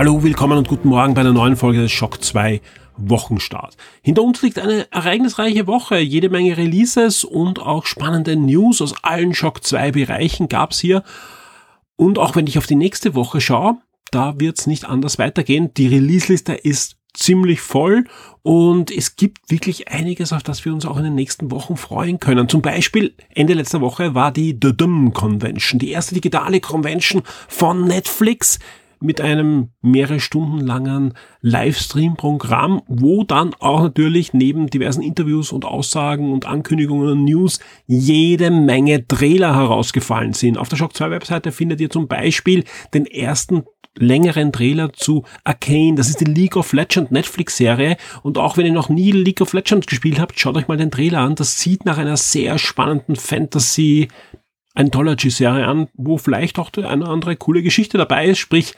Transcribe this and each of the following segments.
Hallo, willkommen und guten Morgen bei einer neuen Folge des Shock 2 Wochenstart. Hinter uns liegt eine ereignisreiche Woche, jede Menge Releases und auch spannende News aus allen Shock 2 Bereichen gab's hier. Und auch wenn ich auf die nächste Woche schaue, da wird's nicht anders weitergehen. Die Release-Liste ist ziemlich voll und es gibt wirklich einiges, auf das wir uns auch in den nächsten Wochen freuen können. Zum Beispiel Ende letzter Woche war die The Dum Convention, die erste digitale Convention von Netflix mit einem mehrere Stunden langen Livestream-Programm, wo dann auch natürlich neben diversen Interviews und Aussagen und Ankündigungen und News jede Menge Trailer herausgefallen sind. Auf der Shock 2 Webseite findet ihr zum Beispiel den ersten längeren Trailer zu Arcane. Das ist die League of Legends Netflix-Serie. Und auch wenn ihr noch nie League of Legends gespielt habt, schaut euch mal den Trailer an. Das sieht nach einer sehr spannenden Fantasy Anthology-Serie an, wo vielleicht auch eine andere coole Geschichte dabei ist. Sprich,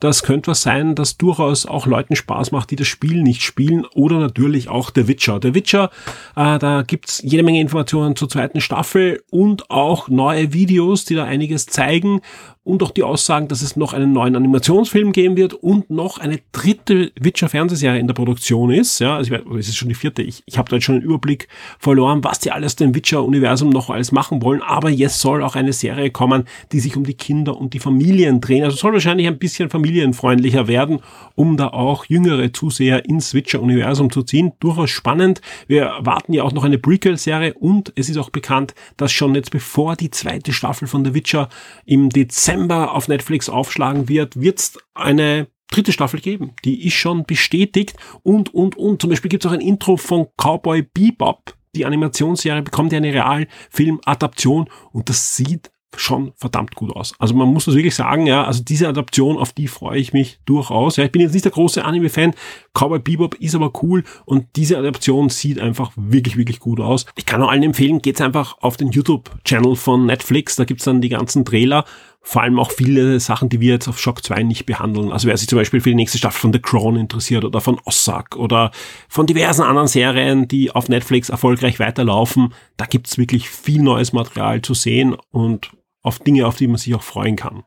das könnte was sein, das durchaus auch Leuten Spaß macht, die das Spiel nicht spielen. Oder natürlich auch The Witcher. The Witcher, äh, da gibt's jede Menge Informationen zur zweiten Staffel und auch neue Videos, die da einiges zeigen und auch die Aussagen, dass es noch einen neuen Animationsfilm geben wird und noch eine dritte Witcher-Fernsehserie in der Produktion ist. Ja, also es ist schon die vierte. Ich, ich habe da jetzt schon einen Überblick verloren, was die alles dem Witcher-Universum noch alles machen wollen. Aber jetzt soll auch eine Serie kommen, die sich um die Kinder und die Familien drehen. Also soll wahrscheinlich ein bisschen familienfreundlicher werden, um da auch jüngere Zuseher ins Witcher-Universum zu ziehen. Durchaus spannend. Wir erwarten ja auch noch eine Prequel-Serie und es ist auch bekannt, dass schon jetzt bevor die zweite Staffel von The Witcher im Dezember Dezember auf Netflix aufschlagen wird, wird es eine dritte Staffel geben. Die ist schon bestätigt und, und, und. Zum Beispiel gibt es auch ein Intro von Cowboy Bebop. Die Animationsserie bekommt ja eine Realfilm-Adaption und das sieht schon verdammt gut aus. Also man muss das wirklich sagen, ja, also diese Adaption, auf die freue ich mich durchaus. Ja, ich bin jetzt nicht der große Anime-Fan, Cowboy Bebop ist aber cool und diese Adaption sieht einfach wirklich, wirklich gut aus. Ich kann auch allen empfehlen, geht's einfach auf den YouTube-Channel von Netflix, da gibt's dann die ganzen Trailer, vor allem auch viele Sachen, die wir jetzt auf Shock 2 nicht behandeln. Also wer sich zum Beispiel für die nächste Staffel von The Crown interessiert oder von Ossak oder von diversen anderen Serien, die auf Netflix erfolgreich weiterlaufen, da gibt's wirklich viel neues Material zu sehen und auf Dinge, auf die man sich auch freuen kann.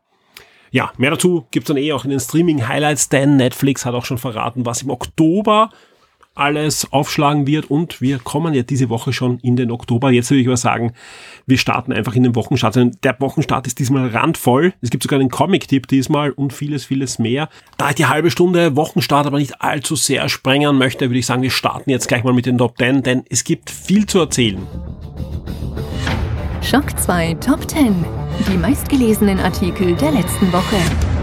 Ja, mehr dazu gibt's dann eh auch in den Streaming-Highlights, denn Netflix hat auch schon verraten, was im Oktober alles aufschlagen wird und wir kommen ja diese Woche schon in den Oktober. Jetzt würde ich aber sagen, wir starten einfach in den Wochenstart. Der Wochenstart ist diesmal randvoll. Es gibt sogar einen Comic-Tipp diesmal und vieles, vieles mehr. Da ich die halbe Stunde Wochenstart aber nicht allzu sehr sprengen möchte, würde ich sagen, wir starten jetzt gleich mal mit den Top 10, denn es gibt viel zu erzählen. Schock 2 Top 10. Die meistgelesenen Artikel der letzten Woche.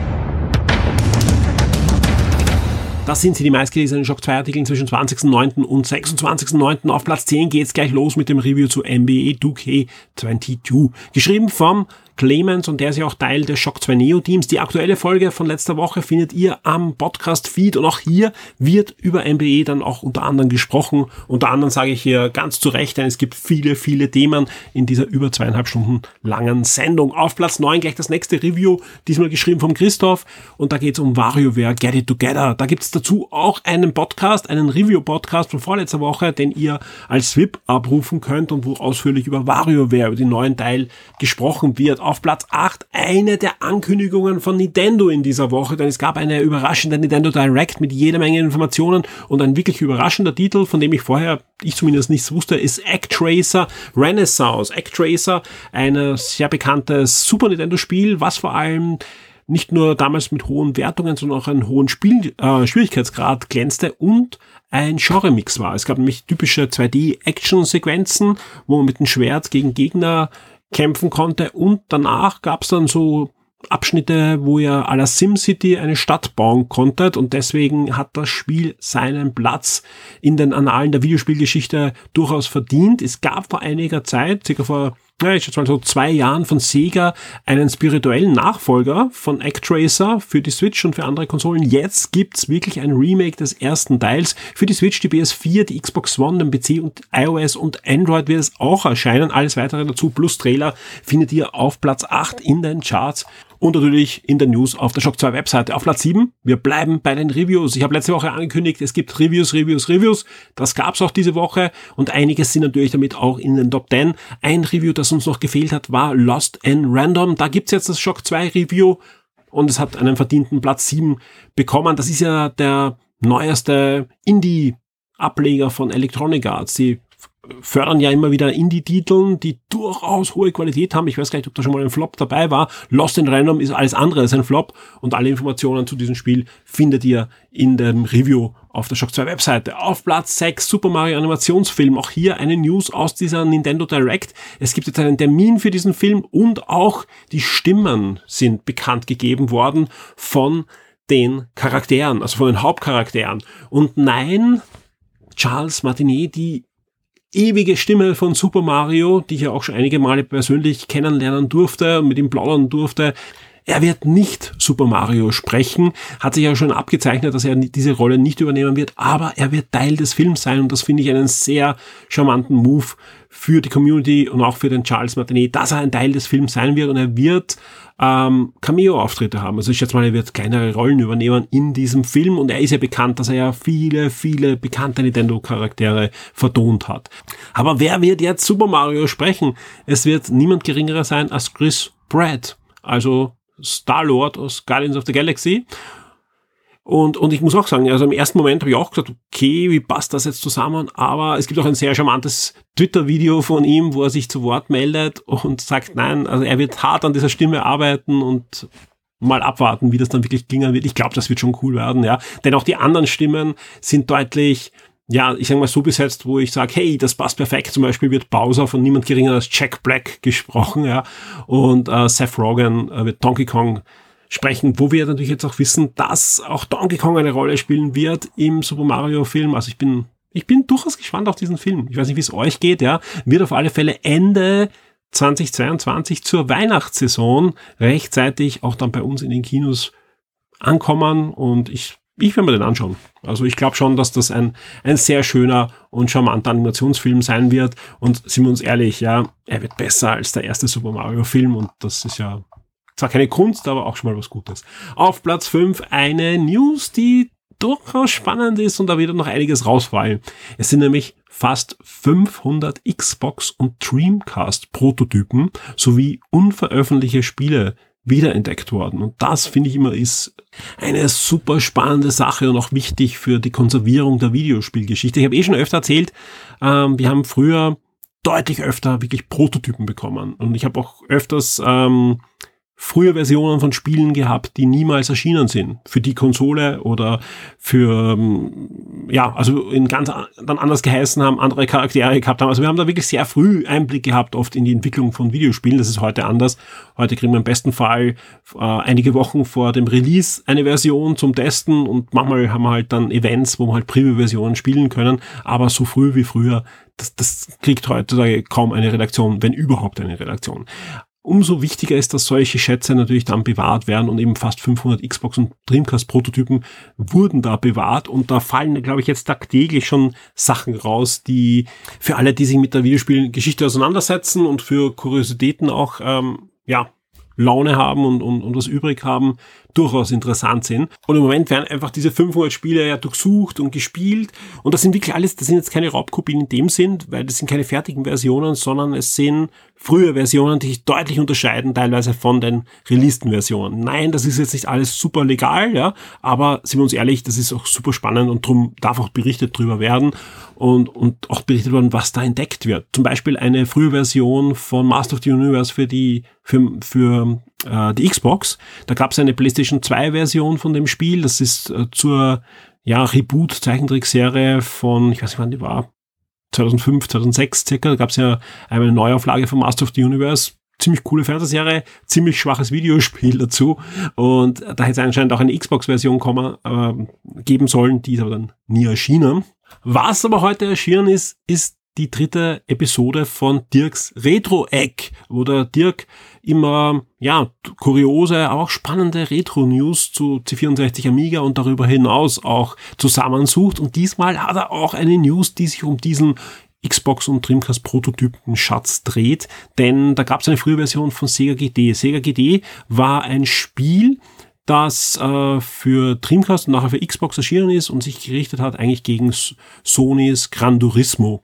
Das sind sie, die meistgelesenen Shock 2 Artikel zwischen 20.09. und 26.09. Auf Platz 10 geht's gleich los mit dem Review zu NBA 2K22. Geschrieben vom Clemens und der ist ja auch Teil des Shock 2 Neo Teams. Die aktuelle Folge von letzter Woche findet ihr am Podcast Feed und auch hier wird über MBE dann auch unter anderem gesprochen. Unter anderem sage ich hier ganz zu Recht, denn es gibt viele, viele Themen in dieser über zweieinhalb Stunden langen Sendung. Auf Platz 9 gleich das nächste Review, diesmal geschrieben vom Christoph und da geht es um WarioWare Get It Together. Da gibt es dazu auch einen Podcast, einen Review-Podcast von vorletzter Woche, den ihr als SWIP abrufen könnt und wo ausführlich über WarioWare, über den neuen Teil gesprochen wird auf Platz 8 eine der Ankündigungen von Nintendo in dieser Woche, denn es gab eine überraschende Nintendo Direct mit jeder Menge Informationen und ein wirklich überraschender Titel, von dem ich vorher, ich zumindest nichts wusste, ist Actracer Renaissance. Actracer, ein sehr bekanntes Super Nintendo Spiel, was vor allem nicht nur damals mit hohen Wertungen, sondern auch einen hohen Spiel, äh, Schwierigkeitsgrad glänzte und ein Genre-Mix war. Es gab nämlich typische 2D-Action-Sequenzen, wo man mit dem Schwert gegen Gegner kämpfen konnte. Und danach gab es dann so Abschnitte, wo ihr à la SimCity eine Stadt bauen konntet und deswegen hat das Spiel seinen Platz in den Annalen der Videospielgeschichte durchaus verdient. Es gab vor einiger Zeit, circa vor ja, ich schätze mal so zwei Jahren von Sega einen spirituellen Nachfolger von Actracer für die Switch und für andere Konsolen. Jetzt gibt's wirklich ein Remake des ersten Teils für die Switch, die PS4, die Xbox One, den PC und iOS und Android wird es auch erscheinen. Alles weitere dazu plus Trailer findet ihr auf Platz 8 in den Charts und natürlich in den News auf der Shock 2 Webseite. Auf Platz 7, wir bleiben bei den Reviews. Ich habe letzte Woche angekündigt, es gibt Reviews, Reviews, Reviews. Das gab's auch diese Woche und einiges sind natürlich damit auch in den Top 10. Ein Review, das uns noch gefehlt hat, war Lost and Random. Da gibt's jetzt das Shock 2 Review und es hat einen verdienten Platz 7 bekommen. Das ist ja der neueste Indie Ableger von Electronic Arts. Sie fördern ja immer wieder Indie-Titeln, die durchaus hohe Qualität haben. Ich weiß gar nicht, ob da schon mal ein Flop dabei war. Lost in Random ist alles andere als ein Flop und alle Informationen zu diesem Spiel findet ihr in dem Review auf der Shock 2 Webseite. Auf Platz 6 Super Mario Animationsfilm. Auch hier eine News aus dieser Nintendo Direct. Es gibt jetzt einen Termin für diesen Film und auch die Stimmen sind bekannt gegeben worden von den Charakteren, also von den Hauptcharakteren. Und nein, Charles Martinet, die ewige Stimme von Super Mario, die ich ja auch schon einige Male persönlich kennenlernen durfte und mit ihm plaudern durfte. Er wird nicht Super Mario sprechen, hat sich ja schon abgezeichnet, dass er diese Rolle nicht übernehmen wird, aber er wird Teil des Films sein und das finde ich einen sehr charmanten Move für die Community und auch für den Charles Martinet, dass er ein Teil des Films sein wird und er wird ähm, Cameo-Auftritte haben. Also ich schätze mal, er wird kleinere Rollen übernehmen in diesem Film und er ist ja bekannt, dass er ja viele, viele bekannte Nintendo-Charaktere vertont hat. Aber wer wird jetzt Super Mario sprechen? Es wird niemand geringerer sein als Chris Pratt, also Star-Lord aus Guardians of the Galaxy. Und, und ich muss auch sagen, also im ersten Moment habe ich auch gesagt, okay, wie passt das jetzt zusammen? Aber es gibt auch ein sehr charmantes Twitter-Video von ihm, wo er sich zu Wort meldet und sagt, nein, also er wird hart an dieser Stimme arbeiten und mal abwarten, wie das dann wirklich klingen wird. Ich glaube, das wird schon cool werden, ja. Denn auch die anderen Stimmen sind deutlich, ja, ich sage mal so besetzt, wo ich sage, hey, das passt perfekt. Zum Beispiel wird Bowser von niemand geringer als Jack Black gesprochen, ja. Und äh, Seth Rogen äh, wird Donkey Kong sprechen, wo wir natürlich jetzt auch wissen, dass auch Donkey Kong eine Rolle spielen wird im Super Mario Film. Also ich bin, ich bin durchaus gespannt auf diesen Film. Ich weiß nicht, wie es euch geht, ja. Wird auf alle Fälle Ende 2022 zur Weihnachtssaison rechtzeitig auch dann bei uns in den Kinos ankommen und ich ich werde mir den anschauen. Also ich glaube schon, dass das ein, ein sehr schöner und charmanter Animationsfilm sein wird. Und sind wir uns ehrlich, ja, er wird besser als der erste Super Mario Film und das ist ja zwar keine Kunst, aber auch schon mal was Gutes. Auf Platz 5 eine News, die durchaus spannend ist und da wird noch einiges rausfallen. Es sind nämlich fast 500 Xbox und Dreamcast Prototypen sowie unveröffentlichte Spiele wiederentdeckt worden. Und das finde ich immer ist eine super spannende Sache und auch wichtig für die Konservierung der Videospielgeschichte. Ich habe eh schon öfter erzählt, ähm, wir haben früher deutlich öfter wirklich Prototypen bekommen. Und ich habe auch öfters ähm, frühe Versionen von Spielen gehabt, die niemals erschienen sind. Für die Konsole oder für, ähm, ja, also in ganz dann anders geheißen haben, andere Charaktere gehabt haben. Also wir haben da wirklich sehr früh Einblick gehabt, oft in die Entwicklung von Videospielen. Das ist heute anders. Heute kriegen wir im besten Fall äh, einige Wochen vor dem Release eine Version zum Testen und manchmal haben wir halt dann Events, wo wir halt Preview-Versionen spielen können. Aber so früh wie früher, das, das kriegt heutzutage kaum eine Redaktion, wenn überhaupt eine Redaktion. Umso wichtiger ist, dass solche Schätze natürlich dann bewahrt werden und eben fast 500 Xbox und Dreamcast Prototypen wurden da bewahrt und da fallen, glaube ich, jetzt tagtäglich schon Sachen raus, die für alle, die sich mit der Videospielgeschichte auseinandersetzen und für Kuriositäten auch, ähm, ja, Laune haben und, und, und was übrig haben, durchaus interessant sind. Und im Moment werden einfach diese 500 Spiele ja durchsucht und gespielt. Und das sind wirklich alles, das sind jetzt keine Raubkopien in dem Sinn, weil das sind keine fertigen Versionen, sondern es sind frühe Versionen, die sich deutlich unterscheiden, teilweise von den releaseden Versionen. Nein, das ist jetzt nicht alles super legal, ja, aber sind wir uns ehrlich, das ist auch super spannend und darum darf auch berichtet drüber werden und, und auch berichtet werden, was da entdeckt wird. Zum Beispiel eine frühe Version von Master of the Universe für die, für, für äh, die Xbox. Da gab es eine PlayStation 2 Version von dem Spiel. Das ist äh, zur ja, Reboot-Zeichentrickserie von, ich weiß nicht wann die war, 2005, 2006 circa, da gab es ja eine Neuauflage von Master of the Universe, ziemlich coole Fernsehserie, ziemlich schwaches Videospiel dazu und da hätte es anscheinend auch eine Xbox-Version kommen, äh, geben sollen, die ist aber dann nie erschienen. Was aber heute erschienen ist, ist die dritte Episode von Dirks Retro-Eck, wo der Dirk immer, ja, kuriose, aber auch spannende Retro-News zu C64 Amiga und darüber hinaus auch zusammensucht. Und diesmal hat er auch eine News, die sich um diesen Xbox und Dreamcast Prototypen Schatz dreht, denn da gab es eine frühe Version von Sega GD. Sega GD war ein Spiel, das äh, für Dreamcast und nachher für Xbox erschienen ist und sich gerichtet hat eigentlich gegen Sonys Gran Turismo.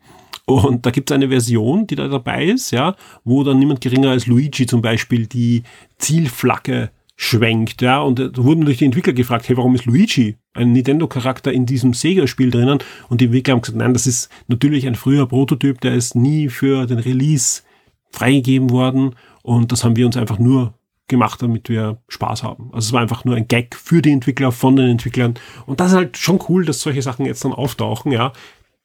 Und da gibt es eine Version, die da dabei ist, ja, wo dann niemand geringer als Luigi zum Beispiel die Zielflagge schwenkt, ja, und da wurden durch die Entwickler gefragt, hey, warum ist Luigi, ein Nintendo-Charakter in diesem Sega-Spiel drinnen? Und die Entwickler haben gesagt, nein, das ist natürlich ein früher Prototyp, der ist nie für den Release freigegeben worden und das haben wir uns einfach nur gemacht, damit wir Spaß haben. Also es war einfach nur ein Gag für die Entwickler, von den Entwicklern. Und das ist halt schon cool, dass solche Sachen jetzt dann auftauchen, ja.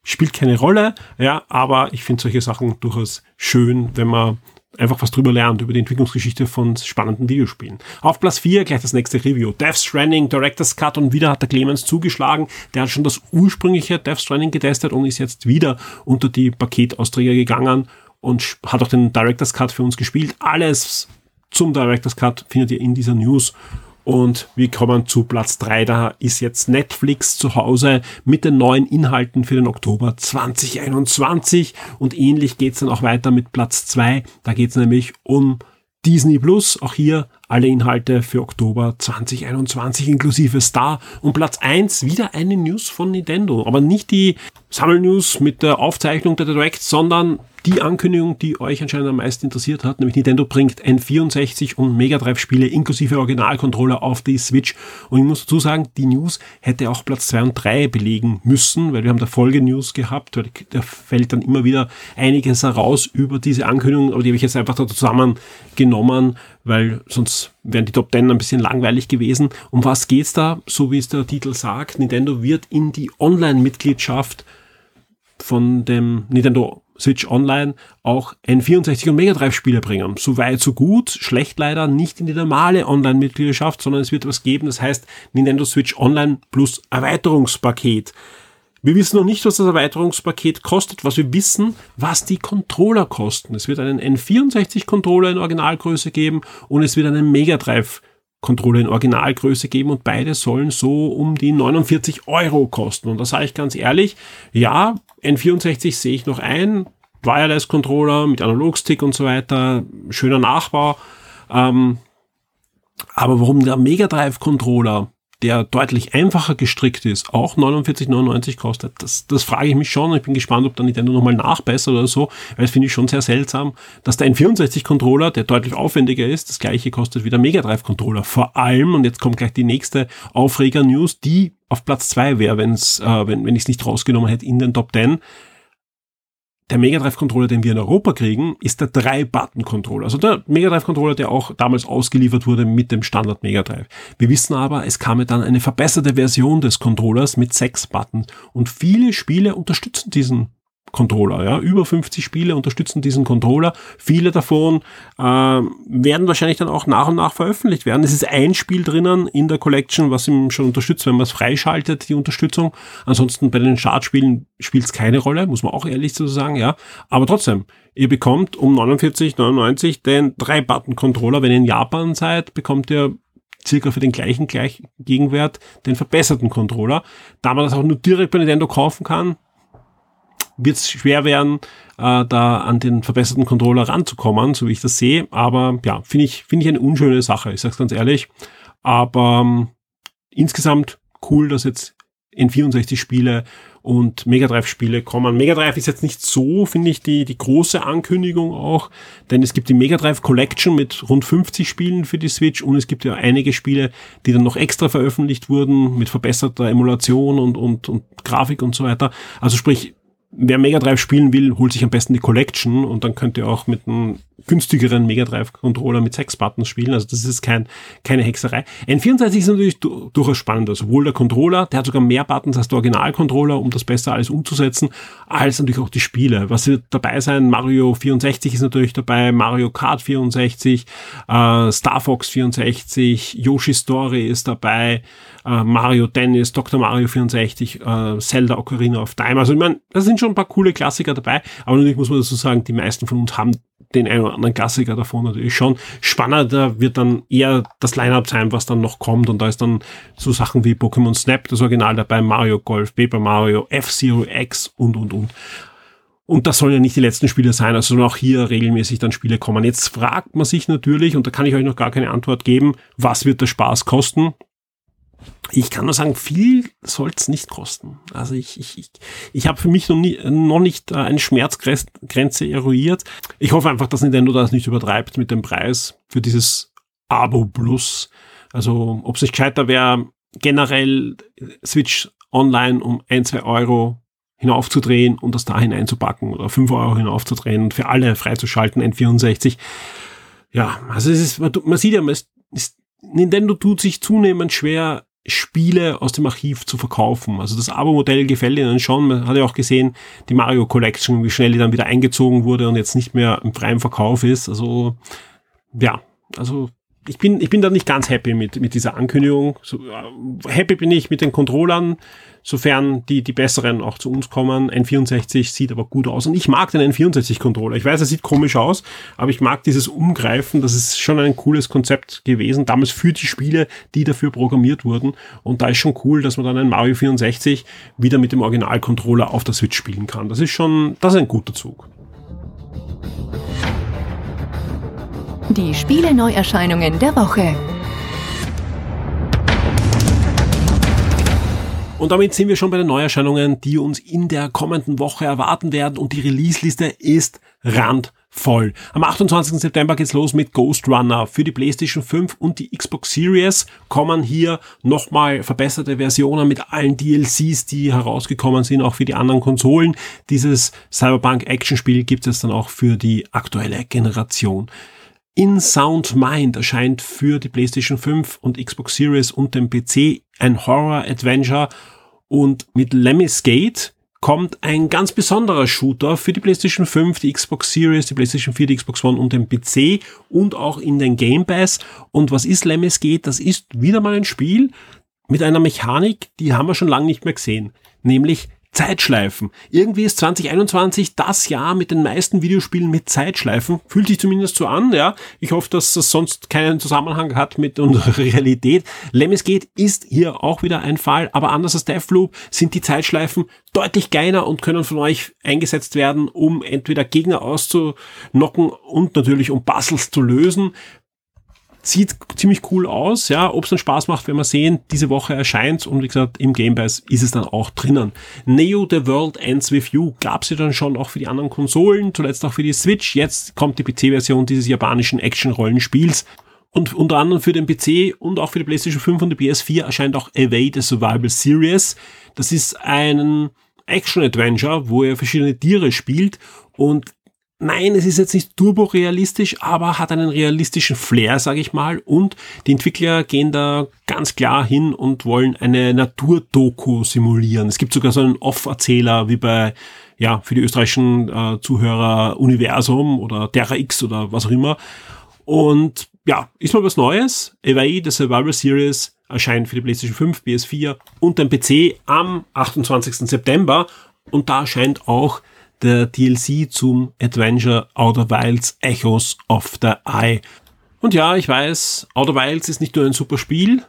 Spielt keine Rolle, ja, aber ich finde solche Sachen durchaus schön, wenn man einfach was drüber lernt, über die Entwicklungsgeschichte von spannenden Videospielen. Auf Platz 4 gleich das nächste Review. Death Stranding, Director's Cut und wieder hat der Clemens zugeschlagen. Der hat schon das ursprüngliche Death Stranding getestet und ist jetzt wieder unter die Paketausträger gegangen und hat auch den Director's Cut für uns gespielt. Alles zum Director's Cut findet ihr in dieser News und wir kommen zu Platz drei. Da ist jetzt Netflix zu Hause mit den neuen Inhalten für den Oktober 2021. Und ähnlich geht's dann auch weiter mit Platz zwei. Da geht's nämlich um Disney Plus. Auch hier alle Inhalte für Oktober 2021 inklusive Star. Und Platz eins wieder eine News von Nintendo. Aber nicht die Sammelnews mit der Aufzeichnung der Direct, sondern die Ankündigung, die euch anscheinend am meisten interessiert hat, nämlich Nintendo bringt N64 und Mega Drive Spiele inklusive Originalcontroller auf die Switch. Und ich muss dazu sagen, die News hätte auch Platz 2 und 3 belegen müssen, weil wir haben da Folge-News gehabt, weil da fällt dann immer wieder einiges heraus über diese Ankündigung, aber die habe ich jetzt einfach da zusammengenommen, weil sonst wären die Top 10 ein bisschen langweilig gewesen. Um was geht's da? So wie es der Titel sagt, Nintendo wird in die Online-Mitgliedschaft von dem Nintendo Switch Online auch N64 und Mega Drive Spiele bringen. So weit, so gut. Schlecht leider nicht in die normale Online-Mitgliedschaft, sondern es wird was geben, das heißt Nintendo Switch Online plus Erweiterungspaket. Wir wissen noch nicht, was das Erweiterungspaket kostet. Was wir wissen, was die Controller kosten. Es wird einen N64-Controller in Originalgröße geben und es wird einen Mega Drive Controller in Originalgröße geben und beide sollen so um die 49 Euro kosten. Und da sage ich ganz ehrlich, ja, N64 sehe ich noch ein, Wireless Controller mit Analogstick und so weiter, schöner Nachbau. Ähm, aber warum der Mega Drive Controller der deutlich einfacher gestrickt ist, auch 49,99 kostet, das, das frage ich mich schon. Ich bin gespannt, ob da Nintendo nochmal nachbessert oder so, weil das finde ich schon sehr seltsam, dass der N64-Controller, der deutlich aufwendiger ist, das gleiche kostet wie der Mega Drive-Controller. Vor allem, und jetzt kommt gleich die nächste Aufreger-News, die auf Platz zwei wäre, wenn's, äh, wenn, wenn ich es nicht rausgenommen hätte in den Top 10 der Mega Drive Controller, den wir in Europa kriegen, ist der 3-Button Controller. Also der Mega Drive Controller, der auch damals ausgeliefert wurde mit dem Standard Mega Drive. Wir wissen aber, es kam dann eine verbesserte Version des Controllers mit 6 Buttons und viele Spiele unterstützen diesen Controller. Ja? Über 50 Spiele unterstützen diesen Controller. Viele davon äh, werden wahrscheinlich dann auch nach und nach veröffentlicht werden. Es ist ein Spiel drinnen in der Collection, was ihm schon unterstützt, wenn man es freischaltet, die Unterstützung. Ansonsten bei den Startspielen spielt es keine Rolle, muss man auch ehrlich so sagen. Ja, Aber trotzdem, ihr bekommt um 49,99 den 3-Button-Controller. Wenn ihr in Japan seid, bekommt ihr circa für den gleichen gleich Gegenwert den verbesserten Controller. Da man das auch nur direkt bei Nintendo kaufen kann, wird es schwer werden, äh, da an den verbesserten Controller ranzukommen, so wie ich das sehe. Aber ja, finde ich, finde ich eine unschöne Sache, ich sage es ganz ehrlich. Aber ähm, insgesamt cool, dass jetzt in 64 Spiele und Mega Drive Spiele kommen. Mega Drive ist jetzt nicht so, finde ich, die, die große Ankündigung auch, denn es gibt die Mega Drive Collection mit rund 50 Spielen für die Switch und es gibt ja einige Spiele, die dann noch extra veröffentlicht wurden mit verbesserter Emulation und, und, und Grafik und so weiter. Also sprich, wer Mega Drive spielen will, holt sich am besten die Collection und dann könnt ihr auch mit einem günstigeren Mega Drive Controller mit sechs Buttons spielen. Also das ist kein, keine Hexerei. N64 ist natürlich du durchaus spannender. Sowohl der Controller, der hat sogar mehr Buttons als der Original-Controller, um das besser alles umzusetzen, als natürlich auch die Spiele. Was wird dabei sein? Mario 64 ist natürlich dabei, Mario Kart 64, äh, Star Fox 64, Yoshi Story ist dabei, äh, Mario Tennis, Dr. Mario 64, äh, Zelda Ocarina of Time. Also ich meine, da sind schon ein paar coole Klassiker dabei, aber natürlich muss man dazu sagen, die meisten von uns haben den einen oder anderen Klassiker davon natürlich schon. Spannender wird dann eher das Line-Up sein, was dann noch kommt. Und da ist dann so Sachen wie Pokémon Snap, das Original dabei, Mario Golf, Paper Mario, F-Zero X und, und, und. Und das sollen ja nicht die letzten Spiele sein, also sollen auch hier regelmäßig dann Spiele kommen. Jetzt fragt man sich natürlich, und da kann ich euch noch gar keine Antwort geben, was wird der Spaß kosten? Ich kann nur sagen, viel soll es nicht kosten. Also ich, ich, ich, ich habe für mich noch, nie, noch nicht äh, eine Schmerzgrenze eruiert. Ich hoffe einfach, dass Nintendo das nicht übertreibt mit dem Preis für dieses Abo Plus. Also ob es nicht gescheiter wäre, generell Switch Online um ein, zwei Euro hinaufzudrehen und das da hineinzupacken oder fünf Euro hinaufzudrehen und für alle freizuschalten, N64. Ja, also es ist, man sieht ja, man ist, Nintendo tut sich zunehmend schwer, Spiele aus dem Archiv zu verkaufen. Also das Abo-Modell gefällt ihnen schon. Man hat ja auch gesehen, die Mario Collection, wie schnell die dann wieder eingezogen wurde und jetzt nicht mehr im freien Verkauf ist. Also ja, also ich bin, ich bin da nicht ganz happy mit, mit dieser Ankündigung. So, äh, happy bin ich mit den Controllern, sofern die, die besseren auch zu uns kommen. N64 sieht aber gut aus und ich mag den N64-Controller. Ich weiß, er sieht komisch aus, aber ich mag dieses Umgreifen. Das ist schon ein cooles Konzept gewesen. Damals für die Spiele, die dafür programmiert wurden. Und da ist schon cool, dass man dann ein Mario 64 wieder mit dem Original-Controller auf der Switch spielen kann. Das ist schon, das ist ein guter Zug. Die Spiele-Neuerscheinungen der Woche. Und damit sind wir schon bei den Neuerscheinungen, die uns in der kommenden Woche erwarten werden. Und die Release-Liste ist randvoll. Am 28. September geht's los mit Ghost Runner. Für die PlayStation 5 und die Xbox Series kommen hier nochmal verbesserte Versionen mit allen DLCs, die herausgekommen sind, auch für die anderen Konsolen. Dieses Cyberpunk Action Spiel gibt es dann auch für die aktuelle Generation. In Sound Mind erscheint für die PlayStation 5 und Xbox Series und den PC ein Horror-Adventure und mit Lemmy's Gate kommt ein ganz besonderer Shooter für die PlayStation 5, die Xbox Series, die PlayStation 4, die Xbox One und den PC und auch in den Game Pass. Und was ist Lemmy's Gate? Das ist wieder mal ein Spiel mit einer Mechanik, die haben wir schon lange nicht mehr gesehen. Nämlich Zeitschleifen. Irgendwie ist 2021 das Jahr mit den meisten Videospielen mit Zeitschleifen. Fühlt sich zumindest so an, ja. Ich hoffe, dass das sonst keinen Zusammenhang hat mit unserer Realität. Lemmis geht ist hier auch wieder ein Fall, aber anders als Deathloop sind die Zeitschleifen deutlich geiler und können von euch eingesetzt werden, um entweder Gegner auszunocken und natürlich um Puzzles zu lösen sieht ziemlich cool aus, ja. Ob es dann Spaß macht, wenn wir sehen, diese Woche erscheint und wie gesagt, im Game Pass ist es dann auch drinnen. Neo The World Ends With You gab es ja dann schon auch für die anderen Konsolen, zuletzt auch für die Switch. Jetzt kommt die PC-Version dieses japanischen Action-Rollenspiels. Und unter anderem für den PC und auch für die PlayStation 5 und die PS4 erscheint auch Away the Survival Series. Das ist ein Action-Adventure, wo er verschiedene Tiere spielt und Nein, es ist jetzt nicht turborealistisch, aber hat einen realistischen Flair, sage ich mal. Und die Entwickler gehen da ganz klar hin und wollen eine Naturdoku simulieren. Es gibt sogar so einen Off-Erzähler wie bei, ja, für die österreichischen äh, Zuhörer Universum oder Terra X oder was auch immer. Und ja, ist mal was Neues. Away, the Survival Series, erscheint für die PlayStation 5, PS4 und den PC am 28. September. Und da erscheint auch der DLC zum Adventure Outer Wilds Echoes of the Eye. Und ja, ich weiß, Outer Wilds ist nicht nur ein super Spiel,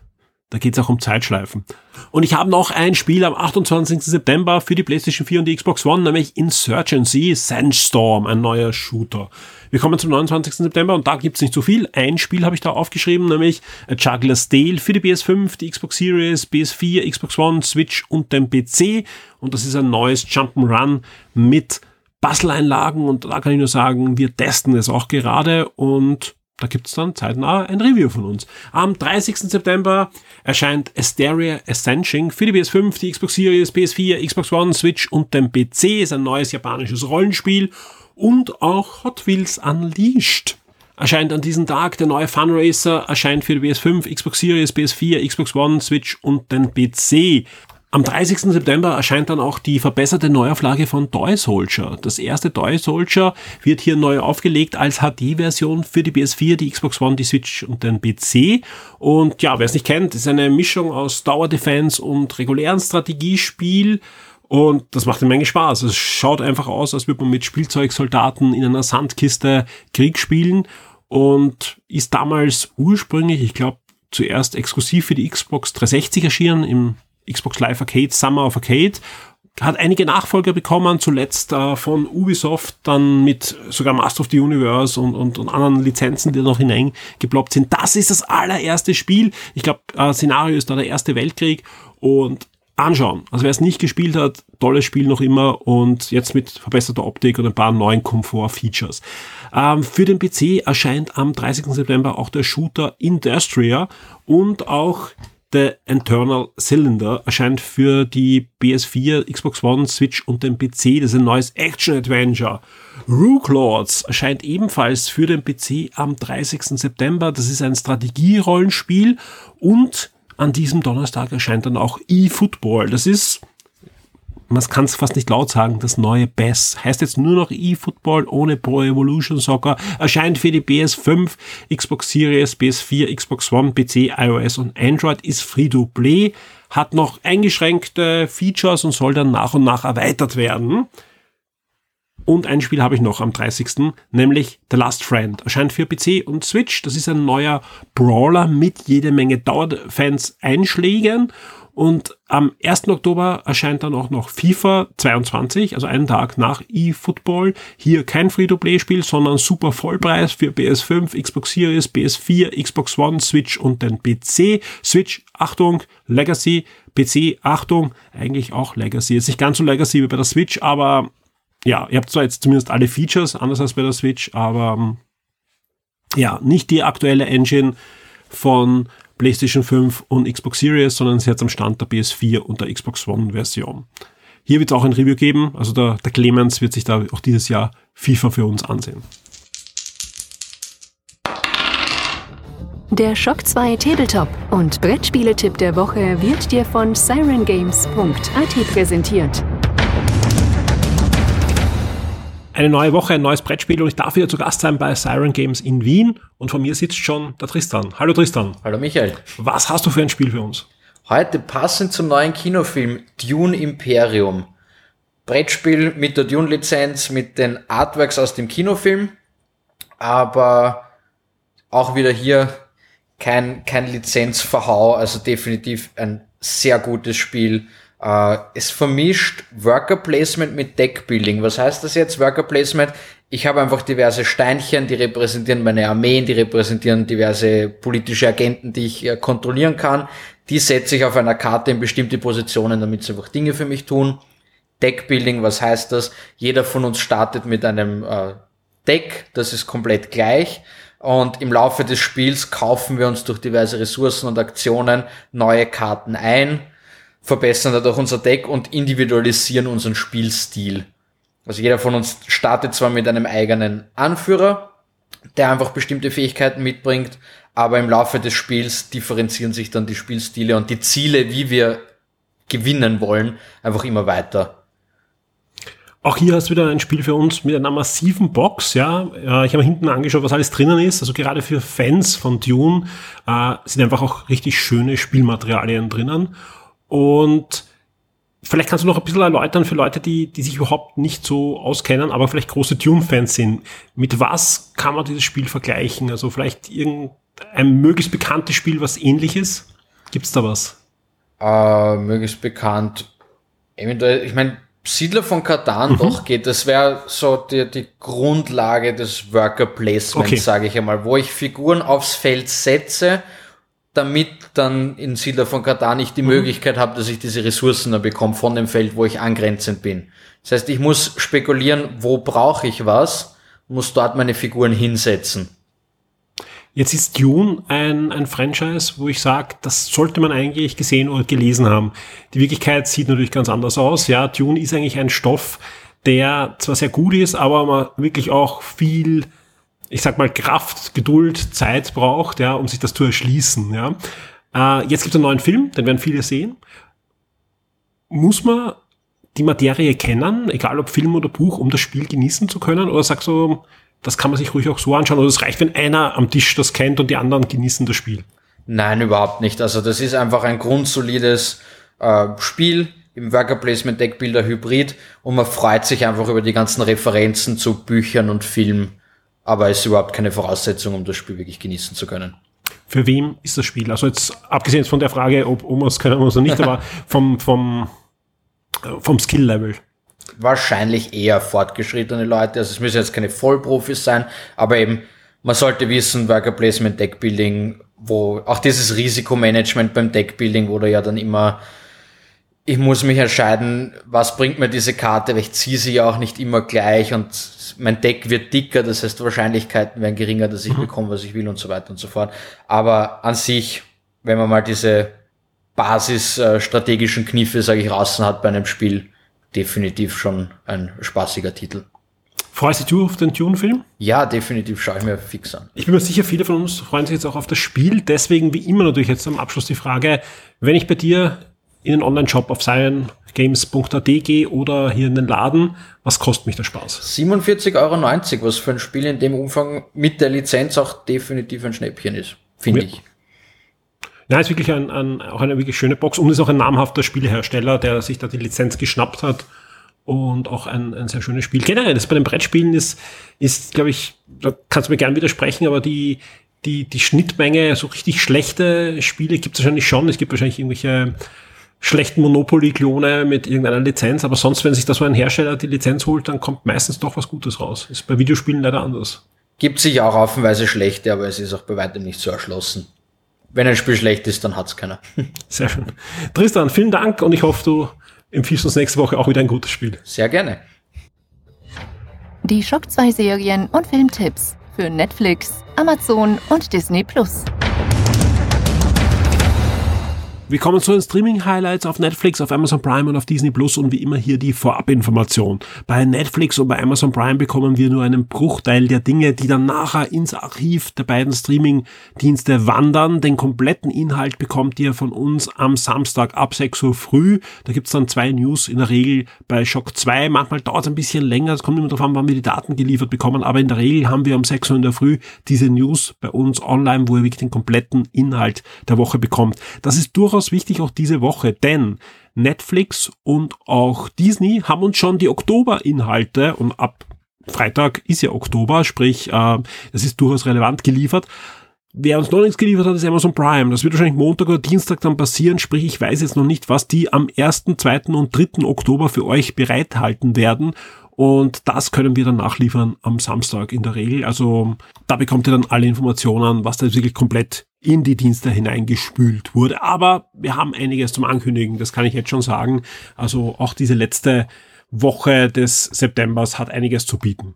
da geht es auch um Zeitschleifen. Und ich habe noch ein Spiel am 28. September für die PlayStation 4 und die Xbox One, nämlich Insurgency Sandstorm, ein neuer Shooter. Wir kommen zum 29. September und da gibt's nicht so viel. Ein Spiel habe ich da aufgeschrieben, nämlich A Juggler's Tale für die PS5, die Xbox Series, PS4, Xbox One, Switch und den PC. Und das ist ein neues Jump'n'Run mit Puzzle-Einlagen und da kann ich nur sagen, wir testen es auch gerade und da gibt's dann zeitnah ein Review von uns. Am 30. September erscheint Asteria Ascension für die PS5, die Xbox Series, PS4, Xbox One, Switch und den PC. Ist ein neues japanisches Rollenspiel. Und auch Hot Wheels Unleashed erscheint an diesem Tag. Der neue Funracer erscheint für die PS5, Xbox Series, PS4, Xbox One, Switch und den PC. Am 30. September erscheint dann auch die verbesserte Neuauflage von Toy Soldier. Das erste Toy Soldier wird hier neu aufgelegt als HD-Version für die PS4, die Xbox One, die Switch und den PC. Und ja, wer es nicht kennt, ist eine Mischung aus Tower Defense und regulären Strategiespiel. Und das macht eine Menge Spaß. Es schaut einfach aus, als würde man mit Spielzeugsoldaten in einer Sandkiste Krieg spielen und ist damals ursprünglich, ich glaube, zuerst exklusiv für die Xbox 360 erschienen im Xbox Live Arcade Summer of Arcade hat einige Nachfolger bekommen, zuletzt äh, von Ubisoft, dann mit sogar Master of the Universe und, und, und anderen Lizenzen, die da noch hineingeploppt sind. Das ist das allererste Spiel. Ich glaube, äh, Szenario ist da der Erste Weltkrieg und anschauen. Also wer es nicht gespielt hat, tolles Spiel noch immer und jetzt mit verbesserter Optik und ein paar neuen Komfort-Features. Ähm, für den PC erscheint am 30. September auch der Shooter Industria und auch The Internal Cylinder erscheint für die PS4, Xbox One, Switch und den PC. Das ist ein neues Action-Adventure. Rook Lords erscheint ebenfalls für den PC am 30. September. Das ist ein Strategierollenspiel und an diesem Donnerstag erscheint dann auch eFootball. Das ist man kann es fast nicht laut sagen, das neue BES. Heißt jetzt nur noch eFootball ohne Pro Evolution Soccer. Erscheint für die PS5, Xbox Series, PS4, Xbox One, PC, iOS und Android. Ist free to play. Hat noch eingeschränkte Features und soll dann nach und nach erweitert werden. Und ein Spiel habe ich noch am 30. nämlich The Last Friend. Erscheint für PC und Switch. Das ist ein neuer Brawler mit jede Menge Dauerfans Einschlägen und am 1. Oktober erscheint dann auch noch FIFA 22, also einen Tag nach eFootball. Hier kein Free-to-Play-Spiel, sondern super Vollpreis für PS5, Xbox Series, PS4, Xbox One, Switch und den PC. Switch, Achtung, Legacy, PC, Achtung, eigentlich auch Legacy. Ist nicht ganz so Legacy wie bei der Switch, aber ja, ihr habt zwar jetzt zumindest alle Features, anders als bei der Switch, aber ähm, ja, nicht die aktuelle Engine von PlayStation 5 und Xbox Series, sondern jetzt am Stand der PS4 und der Xbox One Version. Hier wird es auch ein Review geben, also der, der Clemens wird sich da auch dieses Jahr FIFA für uns ansehen. Der Shock 2 Tabletop und Brettspieletipp der Woche wird dir von sirengames.at präsentiert. Eine neue Woche, ein neues Brettspiel und ich darf wieder zu Gast sein bei Siren Games in Wien und von mir sitzt schon der Tristan. Hallo Tristan. Hallo Michael. Was hast du für ein Spiel für uns? Heute passend zum neuen Kinofilm Dune Imperium. Brettspiel mit der Dune-Lizenz, mit den Artworks aus dem Kinofilm, aber auch wieder hier kein, kein Lizenzverhau, also definitiv ein sehr gutes Spiel Uh, es vermischt Worker Placement mit Deck Building. Was heißt das jetzt, Worker Placement? Ich habe einfach diverse Steinchen, die repräsentieren meine Armeen, die repräsentieren diverse politische Agenten, die ich äh, kontrollieren kann. Die setze ich auf einer Karte in bestimmte Positionen, damit sie einfach Dinge für mich tun. Deck Building, was heißt das? Jeder von uns startet mit einem äh, Deck, das ist komplett gleich. Und im Laufe des Spiels kaufen wir uns durch diverse Ressourcen und Aktionen neue Karten ein verbessern dadurch unser Deck und individualisieren unseren Spielstil. Also jeder von uns startet zwar mit einem eigenen Anführer, der einfach bestimmte Fähigkeiten mitbringt, aber im Laufe des Spiels differenzieren sich dann die Spielstile und die Ziele, wie wir gewinnen wollen, einfach immer weiter. Auch hier hast du wieder ein Spiel für uns mit einer massiven Box, ja. Ich habe hinten angeschaut, was alles drinnen ist. Also gerade für Fans von Dune äh, sind einfach auch richtig schöne Spielmaterialien drinnen. Und vielleicht kannst du noch ein bisschen erläutern für Leute, die, die sich überhaupt nicht so auskennen, aber vielleicht große Dune-Fans sind. Mit was kann man dieses Spiel vergleichen? Also vielleicht irgendein möglichst bekanntes Spiel, was ähnlich ist? Gibt's da was? Äh, möglichst bekannt. Eventuell, ich meine, Siedler von Katan mhm. doch geht. Das wäre so die, die Grundlage des Worker Placements, okay. sage ich einmal, wo ich Figuren aufs Feld setze damit dann in Siedler von Katar nicht die mhm. Möglichkeit habe, dass ich diese Ressourcen dann bekomme von dem Feld, wo ich angrenzend bin. Das heißt, ich muss spekulieren, wo brauche ich was, muss dort meine Figuren hinsetzen. Jetzt ist Dune ein, ein Franchise, wo ich sage, das sollte man eigentlich gesehen oder gelesen haben. Die Wirklichkeit sieht natürlich ganz anders aus. Ja, Dune ist eigentlich ein Stoff, der zwar sehr gut ist, aber man wirklich auch viel, ich sag mal, Kraft, Geduld, Zeit braucht, ja, um sich das zu erschließen, ja. Äh, jetzt gibt es einen neuen Film, den werden viele sehen. Muss man die Materie kennen, egal ob Film oder Buch, um das Spiel genießen zu können? Oder sagst du, das kann man sich ruhig auch so anschauen oder es reicht, wenn einer am Tisch das kennt und die anderen genießen das Spiel? Nein, überhaupt nicht. Also das ist einfach ein grundsolides äh, Spiel im Worker Placement Deckbilder Hybrid und man freut sich einfach über die ganzen Referenzen zu Büchern und Filmen, aber es ist überhaupt keine Voraussetzung, um das Spiel wirklich genießen zu können. Für wem ist das Spiel? Also jetzt abgesehen von der Frage, ob Omas können oder nicht, aber vom, vom, vom Skill-Level. Wahrscheinlich eher fortgeschrittene Leute. Also es müssen jetzt keine Vollprofis sein, aber eben, man sollte wissen, Worker Placement Deckbuilding, wo auch dieses Risikomanagement beim Deckbuilding, wo du ja dann immer ich muss mich entscheiden, was bringt mir diese Karte, weil ich ziehe sie ja auch nicht immer gleich und mein Deck wird dicker, das heißt Wahrscheinlichkeiten werden geringer, dass ich mhm. bekomme, was ich will und so weiter und so fort. Aber an sich, wenn man mal diese basisstrategischen äh, Kniffe, sage ich, draußen hat bei einem Spiel, definitiv schon ein spaßiger Titel. Freust dich du auf den Tune-Film? Ja, definitiv schaue ich mir fix an. Ich bin mir sicher, viele von uns freuen sich jetzt auch auf das Spiel. Deswegen, wie immer natürlich jetzt am Abschluss die Frage, wenn ich bei dir in den Online-Shop auf cyangames.at gehe oder hier in den Laden, was kostet mich der Spaß? 47,90 Euro, was für ein Spiel in dem Umfang mit der Lizenz auch definitiv ein Schnäppchen ist, finde ja. ich. Ja, ist wirklich ein, ein, auch eine wirklich schöne Box und ist auch ein namhafter Spielhersteller, der sich da die Lizenz geschnappt hat und auch ein, ein sehr schönes Spiel. Generell, das bei den Brettspielen ist, ist, glaube ich, da kannst du mir gern widersprechen, aber die, die, die Schnittmenge, so richtig schlechte Spiele gibt es wahrscheinlich schon. Es gibt wahrscheinlich irgendwelche schlechten Monopoly-Klone mit irgendeiner Lizenz, aber sonst, wenn sich da so ein Hersteller die Lizenz holt, dann kommt meistens doch was Gutes raus. Ist bei Videospielen leider anders. Gibt sich auch haufenweise schlechte, aber es ist auch bei weitem nicht so erschlossen. Wenn ein Spiel schlecht ist, dann hat's keiner. Sehr schön. Tristan, vielen Dank und ich hoffe, du empfiehlst uns nächste Woche auch wieder ein gutes Spiel. Sehr gerne. Die Shock 2 Serien und Filmtipps für Netflix, Amazon und Disney Plus. Wir kommen zu den Streaming-Highlights auf Netflix, auf Amazon Prime und auf Disney Plus und wie immer hier die Vorabinformation. Bei Netflix und bei Amazon Prime bekommen wir nur einen Bruchteil der Dinge, die dann nachher ins Archiv der beiden Streaming-Dienste wandern. Den kompletten Inhalt bekommt ihr von uns am Samstag ab 6 Uhr früh. Da gibt's dann zwei News, in der Regel bei Shock 2. Manchmal dauert ein bisschen länger, es kommt immer darauf an, wann wir die Daten geliefert bekommen, aber in der Regel haben wir um 6 Uhr in der Früh diese News bei uns online, wo ihr wirklich den kompletten Inhalt der Woche bekommt. Das ist durchaus durchaus wichtig auch diese Woche, denn Netflix und auch Disney haben uns schon die Oktober-Inhalte und ab Freitag ist ja Oktober, sprich, äh, das ist durchaus relevant geliefert. Wer uns noch nichts geliefert hat, ist Amazon Prime. Das wird wahrscheinlich Montag oder Dienstag dann passieren. Sprich, ich weiß jetzt noch nicht, was die am 1., 2. und 3. Oktober für euch bereithalten werden. Und das können wir dann nachliefern am Samstag in der Regel. Also da bekommt ihr dann alle Informationen, was da wirklich komplett in die Dienste hineingespült wurde. Aber wir haben einiges zum Ankündigen, das kann ich jetzt schon sagen. Also auch diese letzte Woche des Septembers hat einiges zu bieten.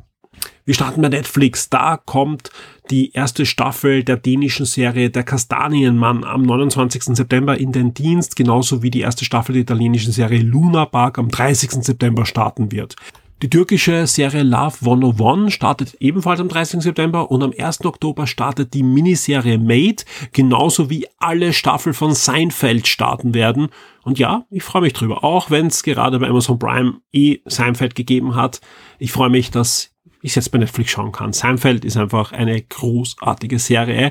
Wir starten bei Netflix. Da kommt die erste Staffel der dänischen Serie Der Kastanienmann am 29. September in den Dienst, genauso wie die erste Staffel der italienischen Serie Luna Park am 30. September starten wird. Die türkische Serie Love 101 startet ebenfalls am 30. September und am 1. Oktober startet die Miniserie Made, genauso wie alle Staffel von Seinfeld starten werden. Und ja, ich freue mich drüber, auch wenn es gerade bei Amazon Prime eh Seinfeld gegeben hat. Ich freue mich, dass ich jetzt bei Netflix schauen kann. Seinfeld ist einfach eine großartige Serie.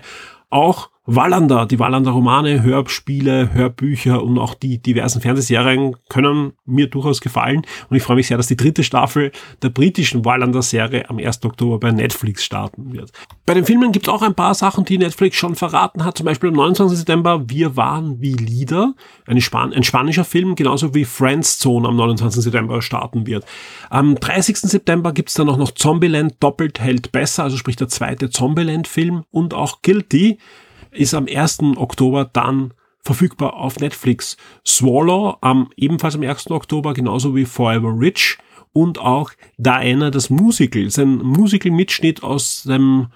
Auch Wallander, die Wallander Romane, Hörspiele, Hörbücher und auch die diversen Fernsehserien können mir durchaus gefallen. Und ich freue mich sehr, dass die dritte Staffel der britischen Wallander Serie am 1. Oktober bei Netflix starten wird. Bei den Filmen gibt es auch ein paar Sachen, die Netflix schon verraten hat. Zum Beispiel am 29. September Wir waren wie Lieder, ein, Span ein spanischer Film, genauso wie Friends Zone am 29. September starten wird. Am 30. September gibt es dann auch noch Zombieland doppelt hält besser, also sprich der zweite Zombieland-Film und auch Guilty ist am 1. Oktober dann verfügbar auf Netflix. Swallow am ebenfalls am 1. Oktober, genauso wie Forever Rich und auch Diana das Musical. Das ist ein Musical-Mitschnitt aus dem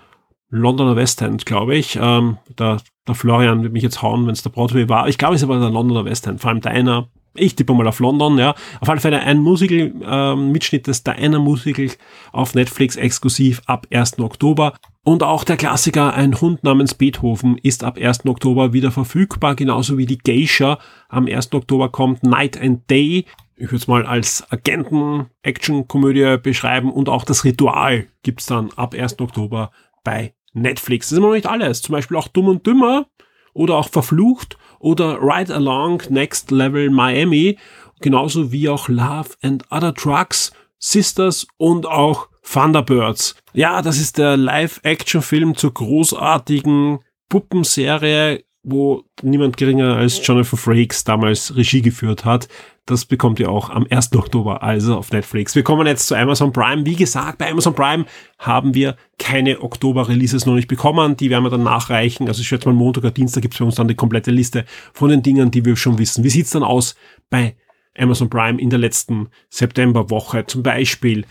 Londoner West End, glaube ich. Ähm, der, der Florian wird mich jetzt hauen, wenn es der Broadway war. Ich glaube, es war der Londoner West End. Vor allem Diana Ich tippe mal auf London, ja. Auf alle Fälle ein Musical-Mitschnitt ähm, des Diana Musical auf Netflix exklusiv ab 1. Oktober. Und auch der Klassiker Ein Hund namens Beethoven ist ab 1. Oktober wieder verfügbar, genauso wie die Geisha am 1. Oktober kommt Night and Day. Ich würde es mal als Agenten-Action-Komödie beschreiben und auch das Ritual gibt's dann ab 1. Oktober bei Netflix. Das ist immer noch nicht alles. Zum Beispiel auch Dumm und Dümmer oder auch Verflucht oder Ride Along Next Level Miami, genauso wie auch Love and Other Trucks, Sisters und auch Thunderbirds. Ja, das ist der Live-Action-Film zur großartigen Puppenserie, wo niemand geringer als Jonathan Frakes damals Regie geführt hat. Das bekommt ihr auch am 1. Oktober, also auf Netflix. Wir kommen jetzt zu Amazon Prime. Wie gesagt, bei Amazon Prime haben wir keine Oktober-Releases noch nicht bekommen. Die werden wir dann nachreichen. Also ich schätze mal Montag oder Dienstag gibt es für uns dann die komplette Liste von den Dingen, die wir schon wissen. Wie sieht's dann aus bei Amazon Prime in der letzten Septemberwoche? Zum Beispiel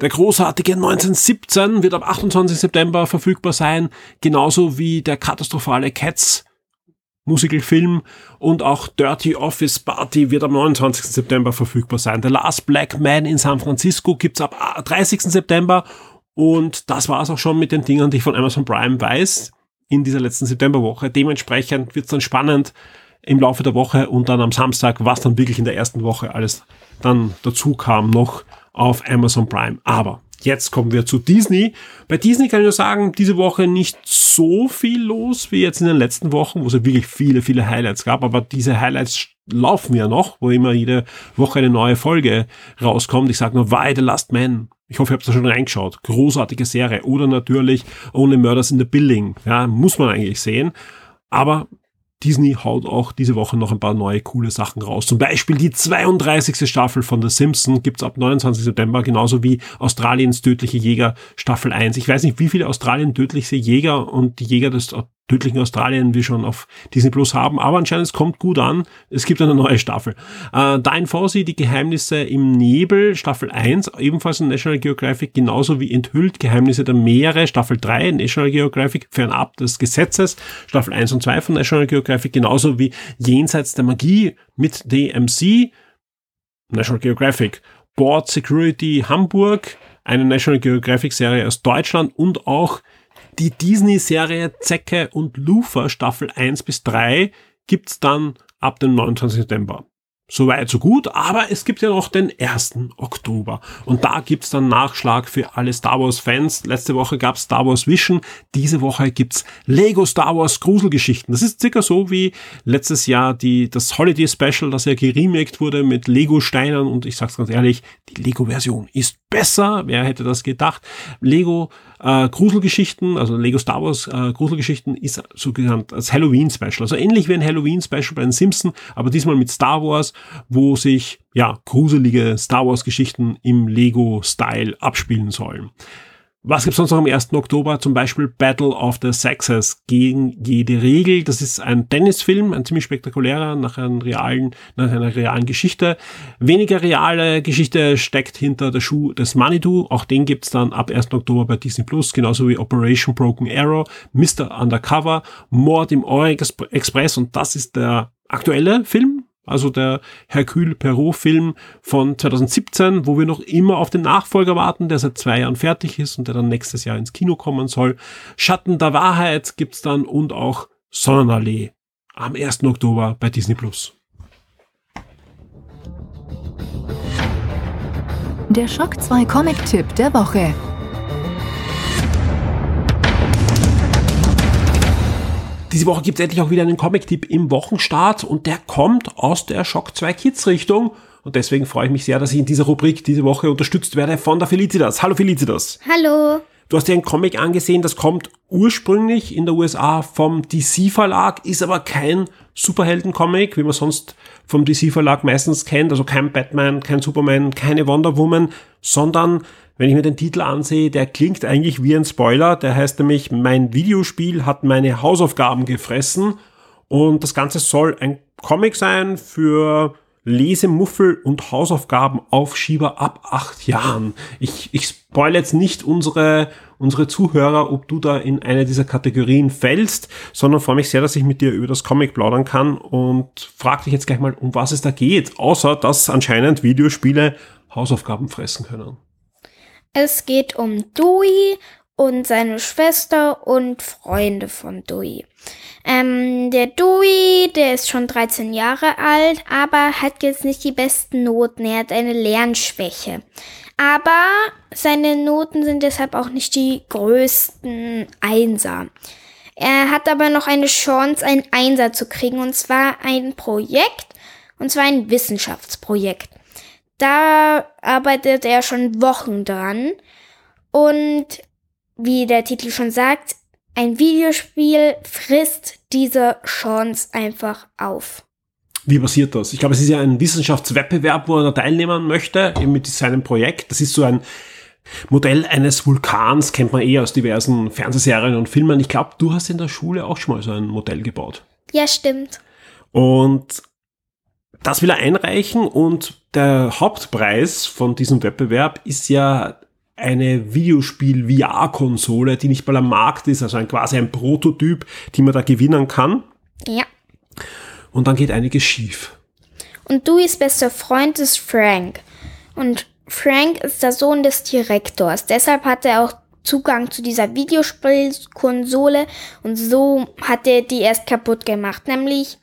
der großartige 1917 wird ab 28. September verfügbar sein, genauso wie der katastrophale Cats Musicalfilm und auch Dirty Office Party wird am 29. September verfügbar sein. The Last Black Man in San Francisco gibt's ab 30. September und das war's auch schon mit den Dingen, die ich von Amazon Prime weiß in dieser letzten Septemberwoche. Dementsprechend wird's dann spannend im Laufe der Woche und dann am Samstag, was dann wirklich in der ersten Woche alles dann dazu kam, noch auf Amazon Prime. Aber jetzt kommen wir zu Disney. Bei Disney kann ich nur sagen, diese Woche nicht so viel los wie jetzt in den letzten Wochen, wo es ja wirklich viele, viele Highlights gab. Aber diese Highlights laufen ja noch, wo immer jede Woche eine neue Folge rauskommt. Ich sage nur Why the Last Man. Ich hoffe, ihr habt da schon reingeschaut. Großartige Serie. Oder natürlich Only Murders in the Building. Ja, muss man eigentlich sehen. Aber Disney haut auch diese Woche noch ein paar neue coole Sachen raus. Zum Beispiel die 32. Staffel von The Simpsons gibt's ab 29. September, genauso wie Australiens tödliche Jäger Staffel 1. Ich weiß nicht, wie viele Australien tödliche Jäger und die Jäger des tödlichen Australien wir schon auf Disney Plus haben, aber anscheinend es kommt gut an. Es gibt eine neue Staffel. Äh, Dein Fawcett, die Geheimnisse im Nebel, Staffel 1, ebenfalls in National Geographic, genauso wie Enthüllt, Geheimnisse der Meere, Staffel 3, National Geographic, fernab des Gesetzes, Staffel 1 und 2 von National Geographic, genauso wie Jenseits der Magie mit DMC, National Geographic, Board Security Hamburg, eine National Geographic Serie aus Deutschland und auch die Disney-Serie Zecke und Lufa Staffel 1 bis 3 gibt's dann ab dem 29. September. Soweit, so gut, aber es gibt ja noch den 1. Oktober. Und da gibt's dann Nachschlag für alle Star Wars-Fans. Letzte Woche gab's Star Wars Vision, diese Woche gibt's Lego Star Wars Gruselgeschichten. Das ist circa so wie letztes Jahr die, das Holiday Special, das ja geremaked wurde mit Lego-Steinen. Und ich sag's ganz ehrlich, die Lego-Version ist besser. Wer hätte das gedacht? Lego äh, Gruselgeschichten, also Lego Star Wars äh, Gruselgeschichten ist so genannt als Halloween Special. Also ähnlich wie ein Halloween Special bei den Simpsons, aber diesmal mit Star Wars, wo sich ja gruselige Star Wars Geschichten im Lego Style abspielen sollen. Was gibt's sonst noch am 1. Oktober? Zum Beispiel Battle of the Sexes gegen jede Regel. Das ist ein Tennisfilm, ein ziemlich spektakulärer, nach, realen, nach einer realen Geschichte. Weniger reale Geschichte steckt hinter der Schuh des Manitou. Auch den gibt's dann ab 1. Oktober bei Disney Plus, genauso wie Operation Broken Arrow, Mr. Undercover, Mord im Orient Express und das ist der aktuelle Film, also der Hercule Perrault-Film von 2017, wo wir noch immer auf den Nachfolger warten, der seit zwei Jahren fertig ist und der dann nächstes Jahr ins Kino kommen soll. Schatten der Wahrheit gibt's dann und auch Sonnenallee am 1. Oktober bei Disney Plus. Der Schock 2 Comic-Tipp der Woche. Diese Woche gibt es endlich auch wieder einen Comic-Tipp im Wochenstart und der kommt aus der Shock 2 Kids Richtung. Und deswegen freue ich mich sehr, dass ich in dieser Rubrik diese Woche unterstützt werde von der Felicitas. Hallo Felicitas. Hallo. Du hast dir ein Comic angesehen, das kommt ursprünglich in der USA vom DC Verlag, ist aber kein Superhelden-Comic, wie man sonst vom DC Verlag meistens kennt, also kein Batman, kein Superman, keine Wonder Woman, sondern wenn ich mir den Titel ansehe, der klingt eigentlich wie ein Spoiler. Der heißt nämlich, mein Videospiel hat meine Hausaufgaben gefressen. Und das Ganze soll ein Comic sein für Lesemuffel und Hausaufgabenaufschieber ab acht Jahren. Ich, ich spoil jetzt nicht unsere, unsere Zuhörer, ob du da in eine dieser Kategorien fällst, sondern freue mich sehr, dass ich mit dir über das Comic plaudern kann und frag dich jetzt gleich mal, um was es da geht, außer dass anscheinend Videospiele Hausaufgaben fressen können. Es geht um Dewey und seine Schwester und Freunde von Dewey. Ähm, der Dewey, der ist schon 13 Jahre alt, aber hat jetzt nicht die besten Noten. Er hat eine Lernschwäche. Aber seine Noten sind deshalb auch nicht die größten Einser. Er hat aber noch eine Chance, ein Einser zu kriegen, und zwar ein Projekt, und zwar ein Wissenschaftsprojekt. Da arbeitet er schon Wochen dran. Und wie der Titel schon sagt, ein Videospiel frisst diese Chance einfach auf. Wie passiert das? Ich glaube, es ist ja ein Wissenschaftswettbewerb, wo er da teilnehmen möchte, eben mit seinem Projekt. Das ist so ein Modell eines Vulkans, kennt man eh aus diversen Fernsehserien und Filmen. Ich glaube, du hast in der Schule auch schon mal so ein Modell gebaut. Ja, stimmt. Und das will er einreichen und der Hauptpreis von diesem Wettbewerb ist ja eine Videospiel-VR-Konsole, die nicht mal am Markt ist, also ein, quasi ein Prototyp, die man da gewinnen kann. Ja. Und dann geht einiges schief. Und Deweys bester Freund ist Frank. Und Frank ist der Sohn des Direktors. Deshalb hat er auch Zugang zu dieser Videospielkonsole und so hat er die erst kaputt gemacht. Nämlich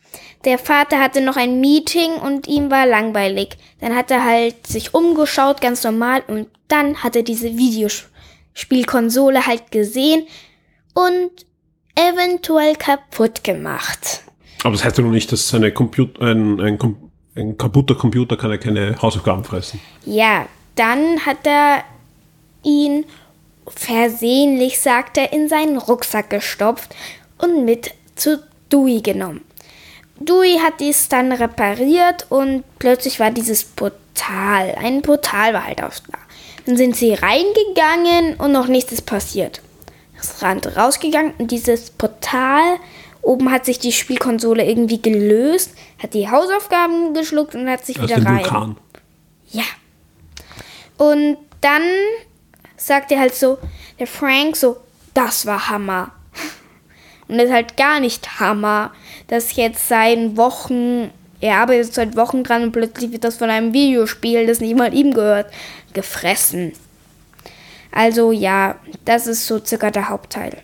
der Vater hatte noch ein Meeting und ihm war langweilig. Dann hat er halt sich umgeschaut, ganz normal, und dann hat er diese Videospielkonsole halt gesehen und eventuell kaputt gemacht. Aber das heißt ja noch nicht, dass eine Computer, ein, ein, ein kaputter Computer kann ja keine Hausaufgaben fressen. Ja, dann hat er ihn versehentlich, sagt er, in seinen Rucksack gestopft und mit zu Dewey genommen. Dewey hat dies dann repariert und plötzlich war dieses Portal, ein Portal war halt auf da. Dann sind sie reingegangen und noch nichts ist passiert. Das Rand rausgegangen und dieses Portal, oben hat sich die Spielkonsole irgendwie gelöst, hat die Hausaufgaben geschluckt und hat sich Aus wieder dem rein. Vulkan. Ja. Und dann sagt er halt so, der Frank so, das war Hammer. Und ist halt gar nicht Hammer, dass jetzt seit Wochen, er arbeitet seit Wochen dran und plötzlich wird das von einem Videospiel, das nicht mal ihm gehört, gefressen. Also ja, das ist so circa der Hauptteil.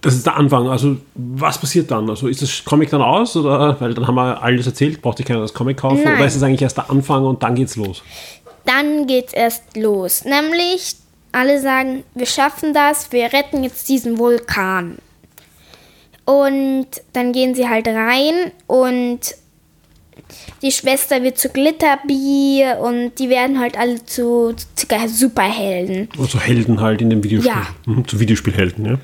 Das ist der Anfang. Also, was passiert dann? Also, ist das Comic dann aus? Oder, weil dann haben wir alles erzählt, braucht ich keiner das Comic kaufen? Nein. Oder ist es eigentlich erst der Anfang und dann geht's los? Dann geht's erst los. Nämlich, alle sagen, wir schaffen das, wir retten jetzt diesen Vulkan. Und dann gehen sie halt rein und die Schwester wird zu Glitterbee und die werden halt alle zu circa Superhelden. Also Helden halt in dem Videospiel. Ja. Mhm, zu Videospielhelden, ja.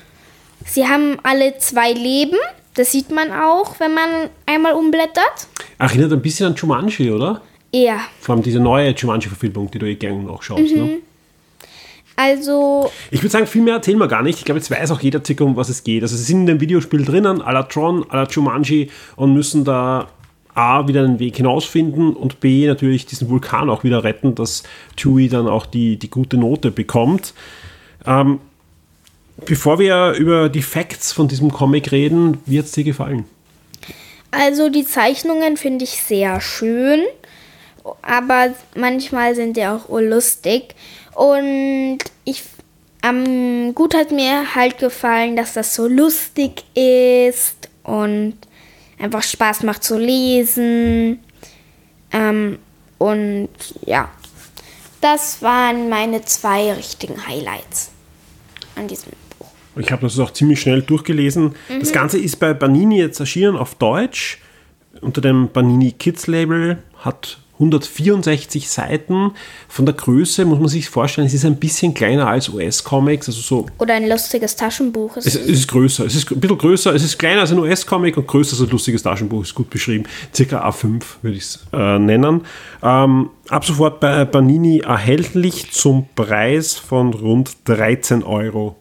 Sie haben alle zwei Leben. Das sieht man auch, wenn man einmal umblättert. Erinnert ein bisschen an Jumanji, oder? Ja, Vor allem diese neue Jumanji-Verfilmung, die du eh gerne nachschaust. Mhm. Ne? Also Ich würde sagen, viel mehr erzählen wir gar nicht. Ich glaube, jetzt weiß auch jeder circa, um was es geht. Also sie sind in dem Videospiel drinnen, à la Tron, à la Jumanji und müssen da A, wieder einen Weg hinausfinden und B, natürlich diesen Vulkan auch wieder retten, dass Chewie dann auch die, die gute Note bekommt. Ähm, bevor wir über die Facts von diesem Comic reden, wie hat es dir gefallen? Also die Zeichnungen finde ich sehr schön, aber manchmal sind die auch lustig. Und ich am gut hat mir halt gefallen, dass das so lustig ist und einfach Spaß macht zu lesen. Ähm, und ja, das waren meine zwei richtigen Highlights an diesem Buch. Ich habe das auch ziemlich schnell durchgelesen. Das Ganze ist bei Panini jetzt erschienen auf Deutsch unter dem Panini Kids Label, hat 164 Seiten. Von der Größe muss man sich vorstellen, es ist ein bisschen kleiner als US-Comics, also so Oder ein lustiges Taschenbuch. es, es ist größer, es ist ein bisschen größer, es ist kleiner als ein US-Comic und größer als ein lustiges Taschenbuch, ist gut beschrieben. Circa A5 würde ich es äh, nennen. Ähm, ab sofort bei Panini erhältlich zum Preis von rund 13 Euro.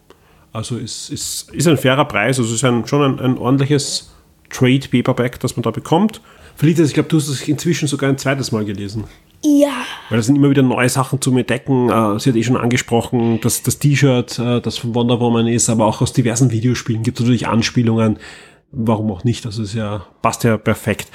Also ist, ist, ist ein fairer Preis, also ist ein, schon ein, ein ordentliches Trade Paperback, das man da bekommt. Felicitas, ich glaube, du hast es inzwischen sogar ein zweites Mal gelesen. Ja. Weil da sind immer wieder neue Sachen zum Entdecken. Äh, sie hat eh schon angesprochen, dass das T-Shirt, äh, das von Wonder Woman ist, aber auch aus diversen Videospielen gibt es natürlich Anspielungen. Warum auch nicht? Das ist ja, passt ja perfekt.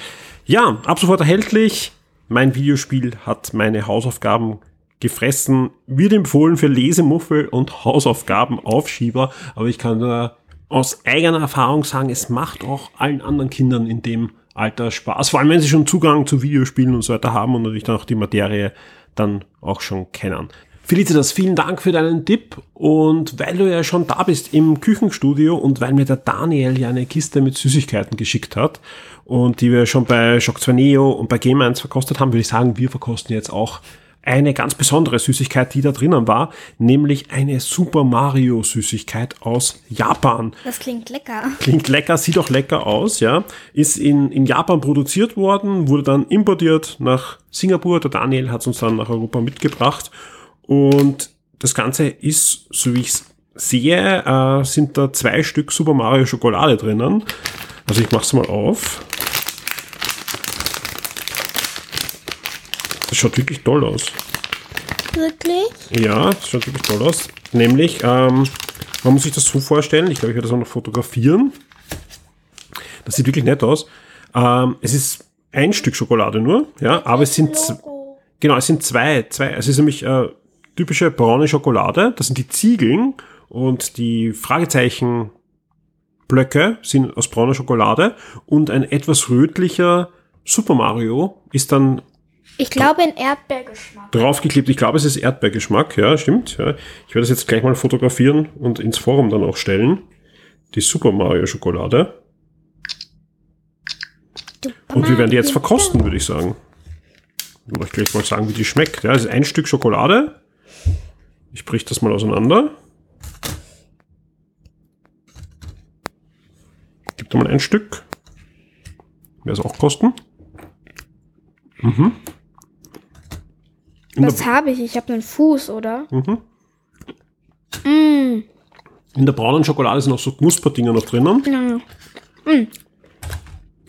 Ja, ab sofort erhältlich. Mein Videospiel hat meine Hausaufgaben gefressen, wird empfohlen für Lesemuffel und Hausaufgabenaufschieber, aber ich kann nur aus eigener Erfahrung sagen, es macht auch allen anderen Kindern in dem Alter Spaß, vor allem wenn sie schon Zugang zu Videospielen und so weiter haben und natürlich dann auch die Materie dann auch schon kennen. Felicitas, vielen Dank für deinen Tipp und weil du ja schon da bist im Küchenstudio und weil mir der Daniel ja eine Kiste mit Süßigkeiten geschickt hat und die wir schon bei Shock 2 Neo und bei Game 1 verkostet haben, würde ich sagen, wir verkosten jetzt auch eine ganz besondere Süßigkeit, die da drinnen war, nämlich eine Super Mario Süßigkeit aus Japan. Das klingt lecker. Klingt lecker, sieht auch lecker aus, ja. Ist in, in Japan produziert worden, wurde dann importiert nach Singapur. Der Daniel hat es uns dann nach Europa mitgebracht. Und das Ganze ist, so wie ich es sehe, äh, sind da zwei Stück Super Mario Schokolade drinnen. Also ich mach's mal auf. Das schaut wirklich toll aus. Wirklich? Ja, das schaut wirklich toll aus. Nämlich, ähm, man muss sich das so vorstellen, ich glaube, ich werde das auch noch fotografieren. Das sieht wirklich nett aus. Ähm, es ist ein Stück Schokolade nur, ja, aber es sind, genau, es sind zwei, zwei, es ist nämlich äh, typische braune Schokolade, das sind die Ziegeln und die Fragezeichen Blöcke sind aus brauner Schokolade und ein etwas rötlicher Super Mario ist dann Ich glaube in Erdbeergeschmack. draufgeklebt. Ich glaube, es ist Erdbeergeschmack. Ja, stimmt. Ja. Ich werde das jetzt gleich mal fotografieren und ins Forum dann auch stellen. Die Super Mario Schokolade. Und wir werden die jetzt verkosten, würde ich sagen. Ich will euch gleich mal sagen, wie die schmeckt. Ja, es ist ein Stück Schokolade. Ich brich das mal auseinander. Gibt da mal ein Stück. Werde es auch kosten. Mhm. Was habe ich? Ich habe einen Fuß, oder? Mhm. Mm. In der braunen Schokolade sind auch so Knusperdinger noch drinnen. Ja. Mm.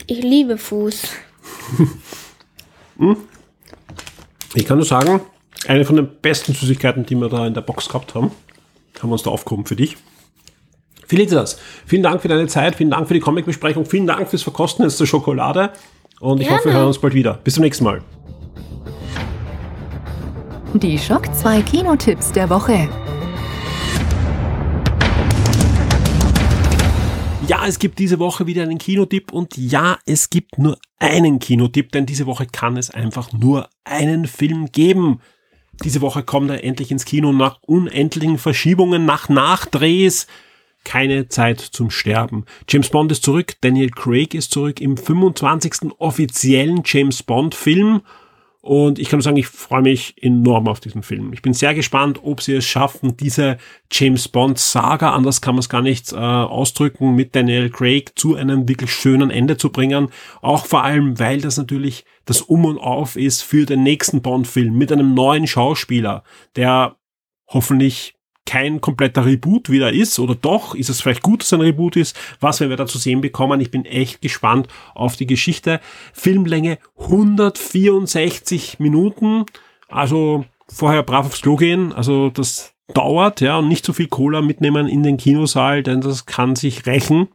Ich liebe Fuß. Ich kann nur sagen, eine von den besten Süßigkeiten, die wir da in der Box gehabt haben, haben wir uns da aufgehoben für dich. Felicitas, vielen Dank für deine Zeit, vielen Dank für die Comic-Besprechung, vielen Dank fürs Verkosten jetzt der Schokolade und ich Gerne. hoffe, wir hören uns bald wieder. Bis zum nächsten Mal. Die Schock 2 Kinotipps der Woche. Ja, es gibt diese Woche wieder einen Kinotipp und ja, es gibt nur einen Kinotipp, denn diese Woche kann es einfach nur einen Film geben. Diese Woche kommt er endlich ins Kino nach unendlichen Verschiebungen, nach Nachdrehs. Keine Zeit zum Sterben. James Bond ist zurück, Daniel Craig ist zurück im 25. offiziellen James Bond Film. Und ich kann nur sagen, ich freue mich enorm auf diesen Film. Ich bin sehr gespannt, ob sie es schaffen, diese James Bond Saga, anders kann man es gar nicht äh, ausdrücken, mit Daniel Craig zu einem wirklich schönen Ende zu bringen. Auch vor allem, weil das natürlich das Um und Auf ist für den nächsten Bond-Film mit einem neuen Schauspieler, der hoffentlich kein kompletter Reboot wieder ist oder doch, ist es vielleicht gut, dass ein Reboot ist, was werden wir da zu sehen bekommen. Ich bin echt gespannt auf die Geschichte. Filmlänge 164 Minuten, also vorher brav aufs Klo gehen, also das dauert, ja, und nicht so viel Cola mitnehmen in den Kinosaal, denn das kann sich rächen.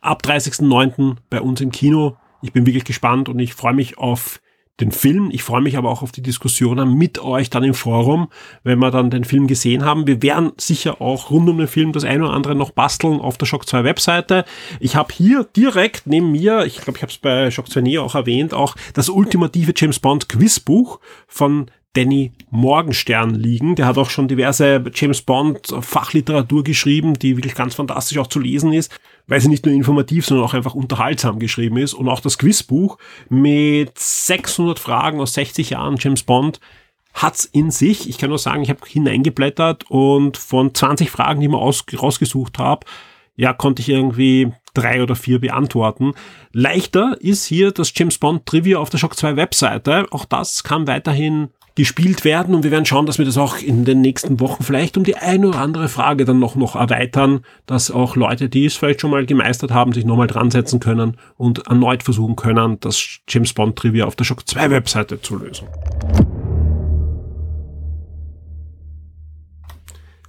Ab 30.09. bei uns im Kino. Ich bin wirklich gespannt und ich freue mich auf den Film. Ich freue mich aber auch auf die Diskussionen mit euch dann im Forum, wenn wir dann den Film gesehen haben. Wir werden sicher auch rund um den Film das eine oder andere noch basteln auf der Shock 2 Webseite. Ich habe hier direkt neben mir, ich glaube, ich habe es bei Shock 2 Neo auch erwähnt, auch das ultimative James Bond Quizbuch von Danny Morgenstern liegen. Der hat auch schon diverse James Bond Fachliteratur geschrieben, die wirklich ganz fantastisch auch zu lesen ist, weil sie nicht nur informativ, sondern auch einfach unterhaltsam geschrieben ist. Und auch das Quizbuch mit 600 Fragen aus 60 Jahren James Bond hat's in sich. Ich kann nur sagen, ich habe hineingeblättert und von 20 Fragen, die ich mir aus, rausgesucht habe, ja, konnte ich irgendwie drei oder vier beantworten. Leichter ist hier das James Bond Trivia auf der Shock 2 Webseite. Auch das kann weiterhin gespielt werden und wir werden schauen, dass wir das auch in den nächsten Wochen vielleicht um die eine oder andere Frage dann noch, noch erweitern, dass auch Leute, die es vielleicht schon mal gemeistert haben, sich nochmal dran setzen können und erneut versuchen können, das James Bond Trivia auf der Shock 2 Webseite zu lösen.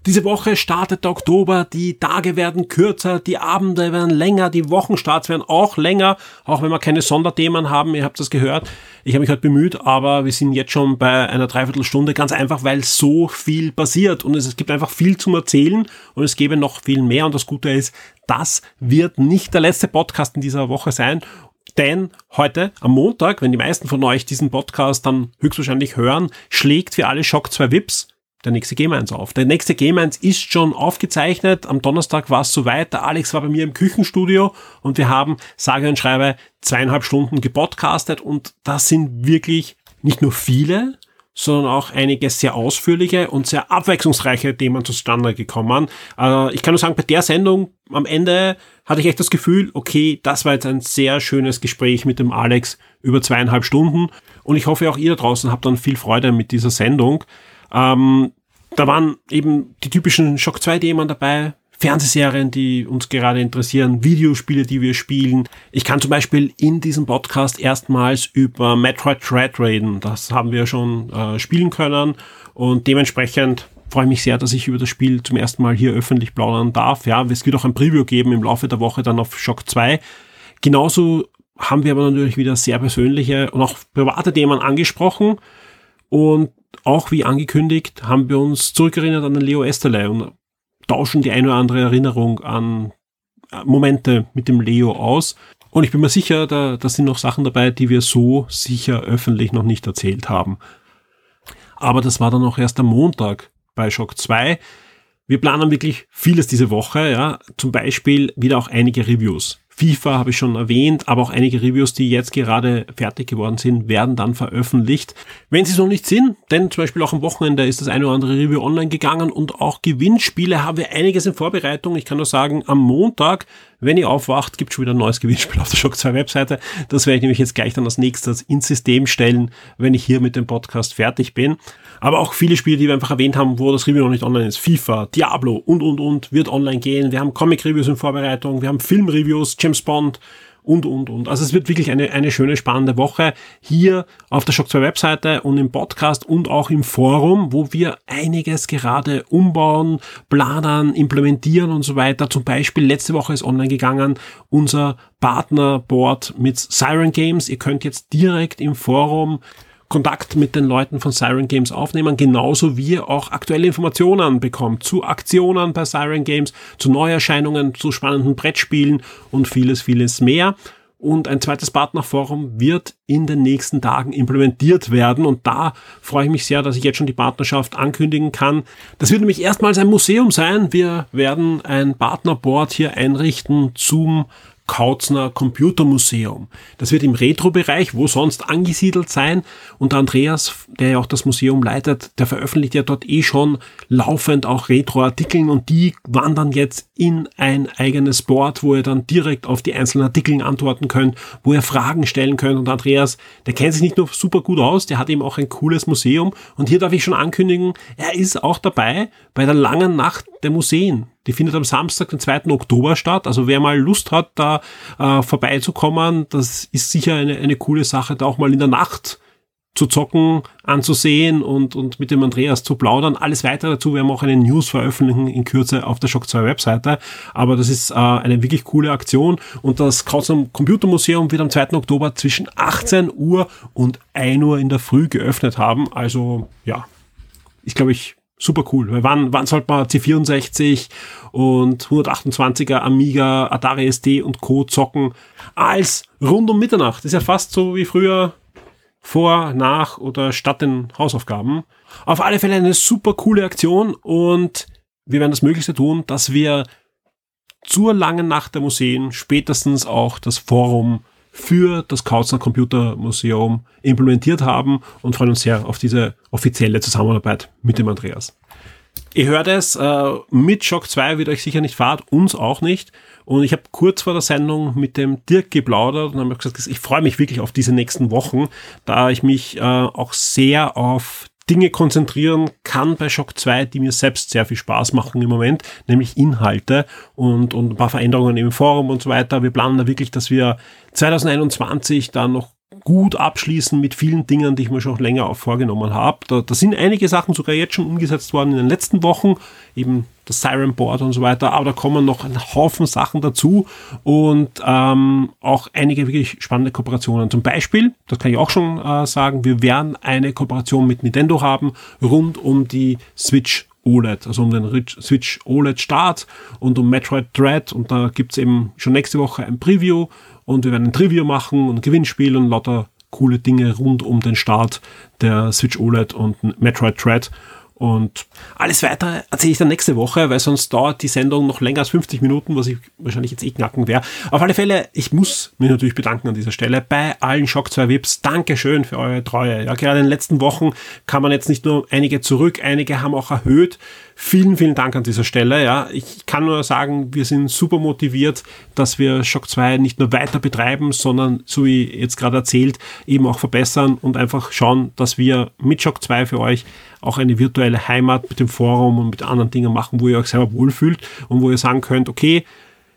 Diese Woche startet der Oktober, die Tage werden kürzer, die Abende werden länger, die Wochenstarts werden auch länger, auch wenn wir keine Sonderthemen haben, ihr habt das gehört. Ich habe mich heute bemüht, aber wir sind jetzt schon bei einer Dreiviertelstunde, ganz einfach, weil so viel passiert. Und es, gibt einfach viel zum Erzählen und es gäbe noch viel mehr. Und das Gute ist, das wird nicht der letzte Podcast in dieser Woche sein. Denn heute, am Montag, wenn die meisten von euch diesen Podcast dann höchstwahrscheinlich hören, schlägt für alle Shock 2 Vips der nächste Game 1 auf. Der nächste Game 1 ist schon aufgezeichnet. Am Donnerstag war es soweit. Der Alex war bei mir im Küchenstudio und wir haben, sage und schreibe, zweieinhalb Stunden gepodcastet und das sind wirklich nicht nur viele, sondern auch einige sehr ausführliche und sehr abwechslungsreiche Themen zustande gekommen. Äh, ich kann nur sagen, bei der Sendung am Ende hatte ich echt das Gefühl, okay, das war jetzt ein sehr schönes Gespräch mit dem Alex über zweieinhalb Stunden und ich hoffe auch ihr da draußen habt dann viel Freude mit dieser Sendung. Ähm, da waren eben die typischen Shock 2-Themen dabei, Fernsehserien, die uns gerade interessieren, Videospiele, die wir spielen. Ich kann zum Beispiel in diesem Podcast erstmals über Metroid Dread reden. Das haben wir schon äh, spielen können und dementsprechend freue ich mich sehr, dass ich über das Spiel zum ersten Mal hier öffentlich plaudern darf. Ja, es wird auch ein Preview geben im Laufe der Woche dann auf Shock 2. Genauso haben wir aber natürlich wieder sehr persönliche und auch private Themen angesprochen und auch wie angekündigt, haben wir uns zurückerinnert an den Leo Esterlei und tauschen die eine oder andere Erinnerung an äh, Momente mit dem Leo aus. Und ich bin mir sicher, da, da sind noch Sachen dabei, die wir so sicher öffentlich noch nicht erzählt haben. Aber das war dann auch erst am Montag bei Shock 2. Wir planen wirklich vieles diese Woche, ja. Zum Beispiel wieder auch einige Reviews. FIFA habe ich schon erwähnt, aber auch einige Reviews, die jetzt gerade fertig geworden sind, werden dann veröffentlicht. Wenn sie es noch nicht sind, denn zum Beispiel auch am Wochenende ist das eine oder andere Review online gegangen und auch Gewinnspiele haben wir einiges in Vorbereitung. Ich kann nur sagen, am Montag wenn ihr aufwacht, gibt schon wieder ein neues Gewinnspiel auf der Shock 2 Webseite. Das werde ich nämlich jetzt gleich dann als nächstes ins System stellen, wenn ich hier mit dem Podcast fertig bin. Aber auch viele Spiele, die wir einfach erwähnt haben, wo das Review noch nicht online ist. FIFA, Diablo und, und, und wird online gehen. Wir haben Comic-Reviews in Vorbereitung. Wir haben Film-Reviews, James Bond, und, und, und. Also es wird wirklich eine, eine schöne, spannende Woche hier auf der Shock 2 Webseite und im Podcast und auch im Forum, wo wir einiges gerade umbauen, planen, implementieren und so weiter. Zum Beispiel letzte Woche ist online gegangen unser Partnerboard mit Siren Games. Ihr könnt jetzt direkt im Forum Kontakt mit den Leuten von Siren Games aufnehmen, genauso wie ihr auch aktuelle Informationen bekommt zu Aktionen bei Siren Games, zu Neuerscheinungen, zu spannenden Brettspielen und vieles, vieles mehr. Und ein zweites Partnerforum wird in den nächsten Tagen implementiert werden. Und da freue ich mich sehr, dass ich jetzt schon die Partnerschaft ankündigen kann. Das wird nämlich erstmals ein Museum sein. Wir werden ein Partnerboard hier einrichten zum Kautzner Computermuseum. Das wird im Retro-Bereich, wo sonst angesiedelt sein. Und Andreas, der ja auch das Museum leitet, der veröffentlicht ja dort eh schon laufend auch Retro-Artikeln und die wandern jetzt in ein eigenes Board, wo ihr dann direkt auf die einzelnen Artikeln antworten könnt, wo ihr Fragen stellen könnt. Und Andreas, der kennt sich nicht nur super gut aus, der hat eben auch ein cooles Museum. Und hier darf ich schon ankündigen, er ist auch dabei bei der langen Nacht der Museen. Die findet am Samstag, den 2. Oktober statt. Also wer mal Lust hat, da äh, vorbeizukommen, das ist sicher eine, eine coole Sache, da auch mal in der Nacht zu zocken, anzusehen und, und mit dem Andreas zu plaudern. Alles weitere dazu werden wir auch eine News veröffentlichen in Kürze auf der Shock 2 Webseite. Aber das ist äh, eine wirklich coole Aktion und das Krautsam Computermuseum wird am 2. Oktober zwischen 18 Uhr und 1 Uhr in der Früh geöffnet haben. Also ja, ich glaube, ich super cool. Weil wann, wann sollte man C64 und 128er Amiga, Atari ST und Co. zocken als rund um Mitternacht? Ist ja fast so wie früher vor, nach oder statt den Hausaufgaben. Auf alle Fälle eine super coole Aktion und wir werden das Möglichste tun, dass wir zur langen Nacht der Museen spätestens auch das Forum für das Kautzner Computermuseum implementiert haben und freuen uns sehr auf diese offizielle Zusammenarbeit mit dem Andreas. Ihr hört es, äh, mit Shock 2 wird euch sicher nicht fahrt, uns auch nicht. Und ich habe kurz vor der Sendung mit dem Dirk geplaudert und habe gesagt, ich freue mich wirklich auf diese nächsten Wochen, da ich mich äh, auch sehr auf Dinge konzentrieren kann bei Shock 2, die mir selbst sehr viel Spaß machen im Moment, nämlich Inhalte und, und ein paar Veränderungen im Forum und so weiter. Wir planen da wirklich, dass wir 2021 dann noch gut abschließen mit vielen Dingen, die ich mir schon länger auch vorgenommen habe. Da, da sind einige Sachen sogar jetzt schon umgesetzt worden in den letzten Wochen, eben das Siren Board und so weiter, aber da kommen noch ein Haufen Sachen dazu und ähm, auch einige wirklich spannende Kooperationen. Zum Beispiel, das kann ich auch schon äh, sagen, wir werden eine Kooperation mit Nintendo haben rund um die Switch OLED, also um den Switch OLED Start und um Metroid Dread und da gibt's eben schon nächste Woche ein Preview und wir werden ein Trivia machen und ein Gewinnspiel und lauter coole Dinge rund um den Start der Switch OLED und Metroid Dread. Und alles weitere erzähle ich dann nächste Woche, weil sonst dauert die Sendung noch länger als 50 Minuten, was ich wahrscheinlich jetzt eh knacken wäre. Auf alle Fälle, ich muss mich natürlich bedanken an dieser Stelle bei allen Shock 2 Vips. Dankeschön für eure Treue. Ja, gerade in den letzten Wochen kann man jetzt nicht nur einige zurück, einige haben auch erhöht. Vielen, vielen Dank an dieser Stelle. Ja, ich kann nur sagen, wir sind super motiviert, dass wir Shock 2 nicht nur weiter betreiben, sondern, so wie jetzt gerade erzählt, eben auch verbessern und einfach schauen, dass wir mit Shock 2 für euch auch eine virtuelle Heimat mit dem Forum und mit anderen Dingen machen, wo ihr euch selber wohlfühlt und wo ihr sagen könnt, okay,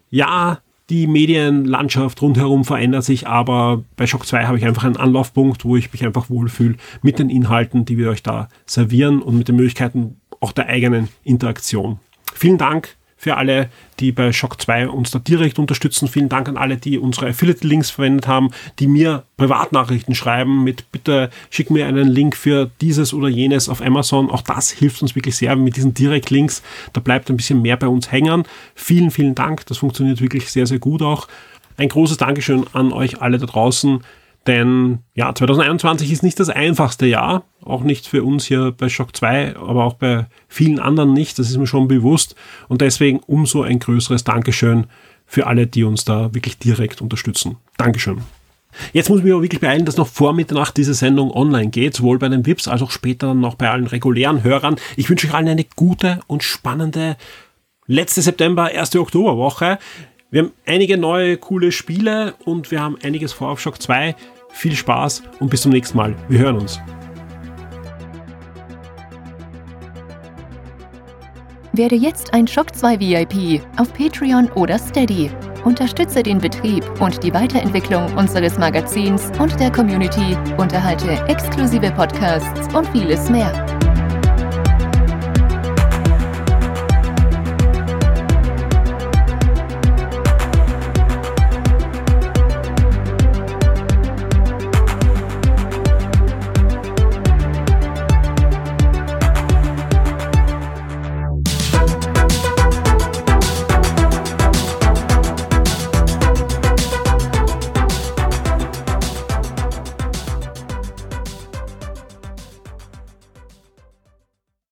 ja, die Medienlandschaft rundherum verändert sich, aber bei Shock 2 habe ich einfach einen Anlaufpunkt, wo ich mich einfach wohlfühle mit den Inhalten, die wir euch da servieren und mit den Möglichkeiten auch der eigenen Interaktion. Vielen Dank für alle, die bei Shock 2 uns da direkt unterstützen. Vielen Dank an alle, die unsere Affiliate-Links verwendet haben, die mir Privatnachrichten schreiben mit bitte schick mir einen Link für dieses oder jenes auf Amazon. Auch das hilft uns wirklich sehr mit diesen Direkt-Links. Da bleibt ein bisschen mehr bei uns hängen. Vielen, vielen Dank. Das funktioniert wirklich sehr, sehr gut auch. Ein großes Dankeschön an euch alle da draußen. Denn ja, 2021 ist nicht das einfachste Jahr, auch nicht für uns hier bei Shock 2, aber auch bei vielen anderen nicht, das ist mir schon bewusst. Und deswegen umso ein größeres Dankeschön für alle, die uns da wirklich direkt unterstützen. Dankeschön. Jetzt muss ich mich aber wirklich beeilen, dass noch vor Mitternacht diese Sendung online geht, sowohl bei den VIPs als auch später dann noch bei allen regulären Hörern. Ich wünsche euch allen eine gute und spannende letzte September, erste Oktoberwoche. Wir haben einige neue coole Spiele und wir haben einiges vor auf Shock 2. Viel Spaß und bis zum nächsten Mal. Wir hören uns. Werde jetzt ein Shock 2 VIP auf Patreon oder Steady. Unterstütze den Betrieb und die Weiterentwicklung unseres Magazins und der Community, unterhalte exklusive Podcasts und vieles mehr.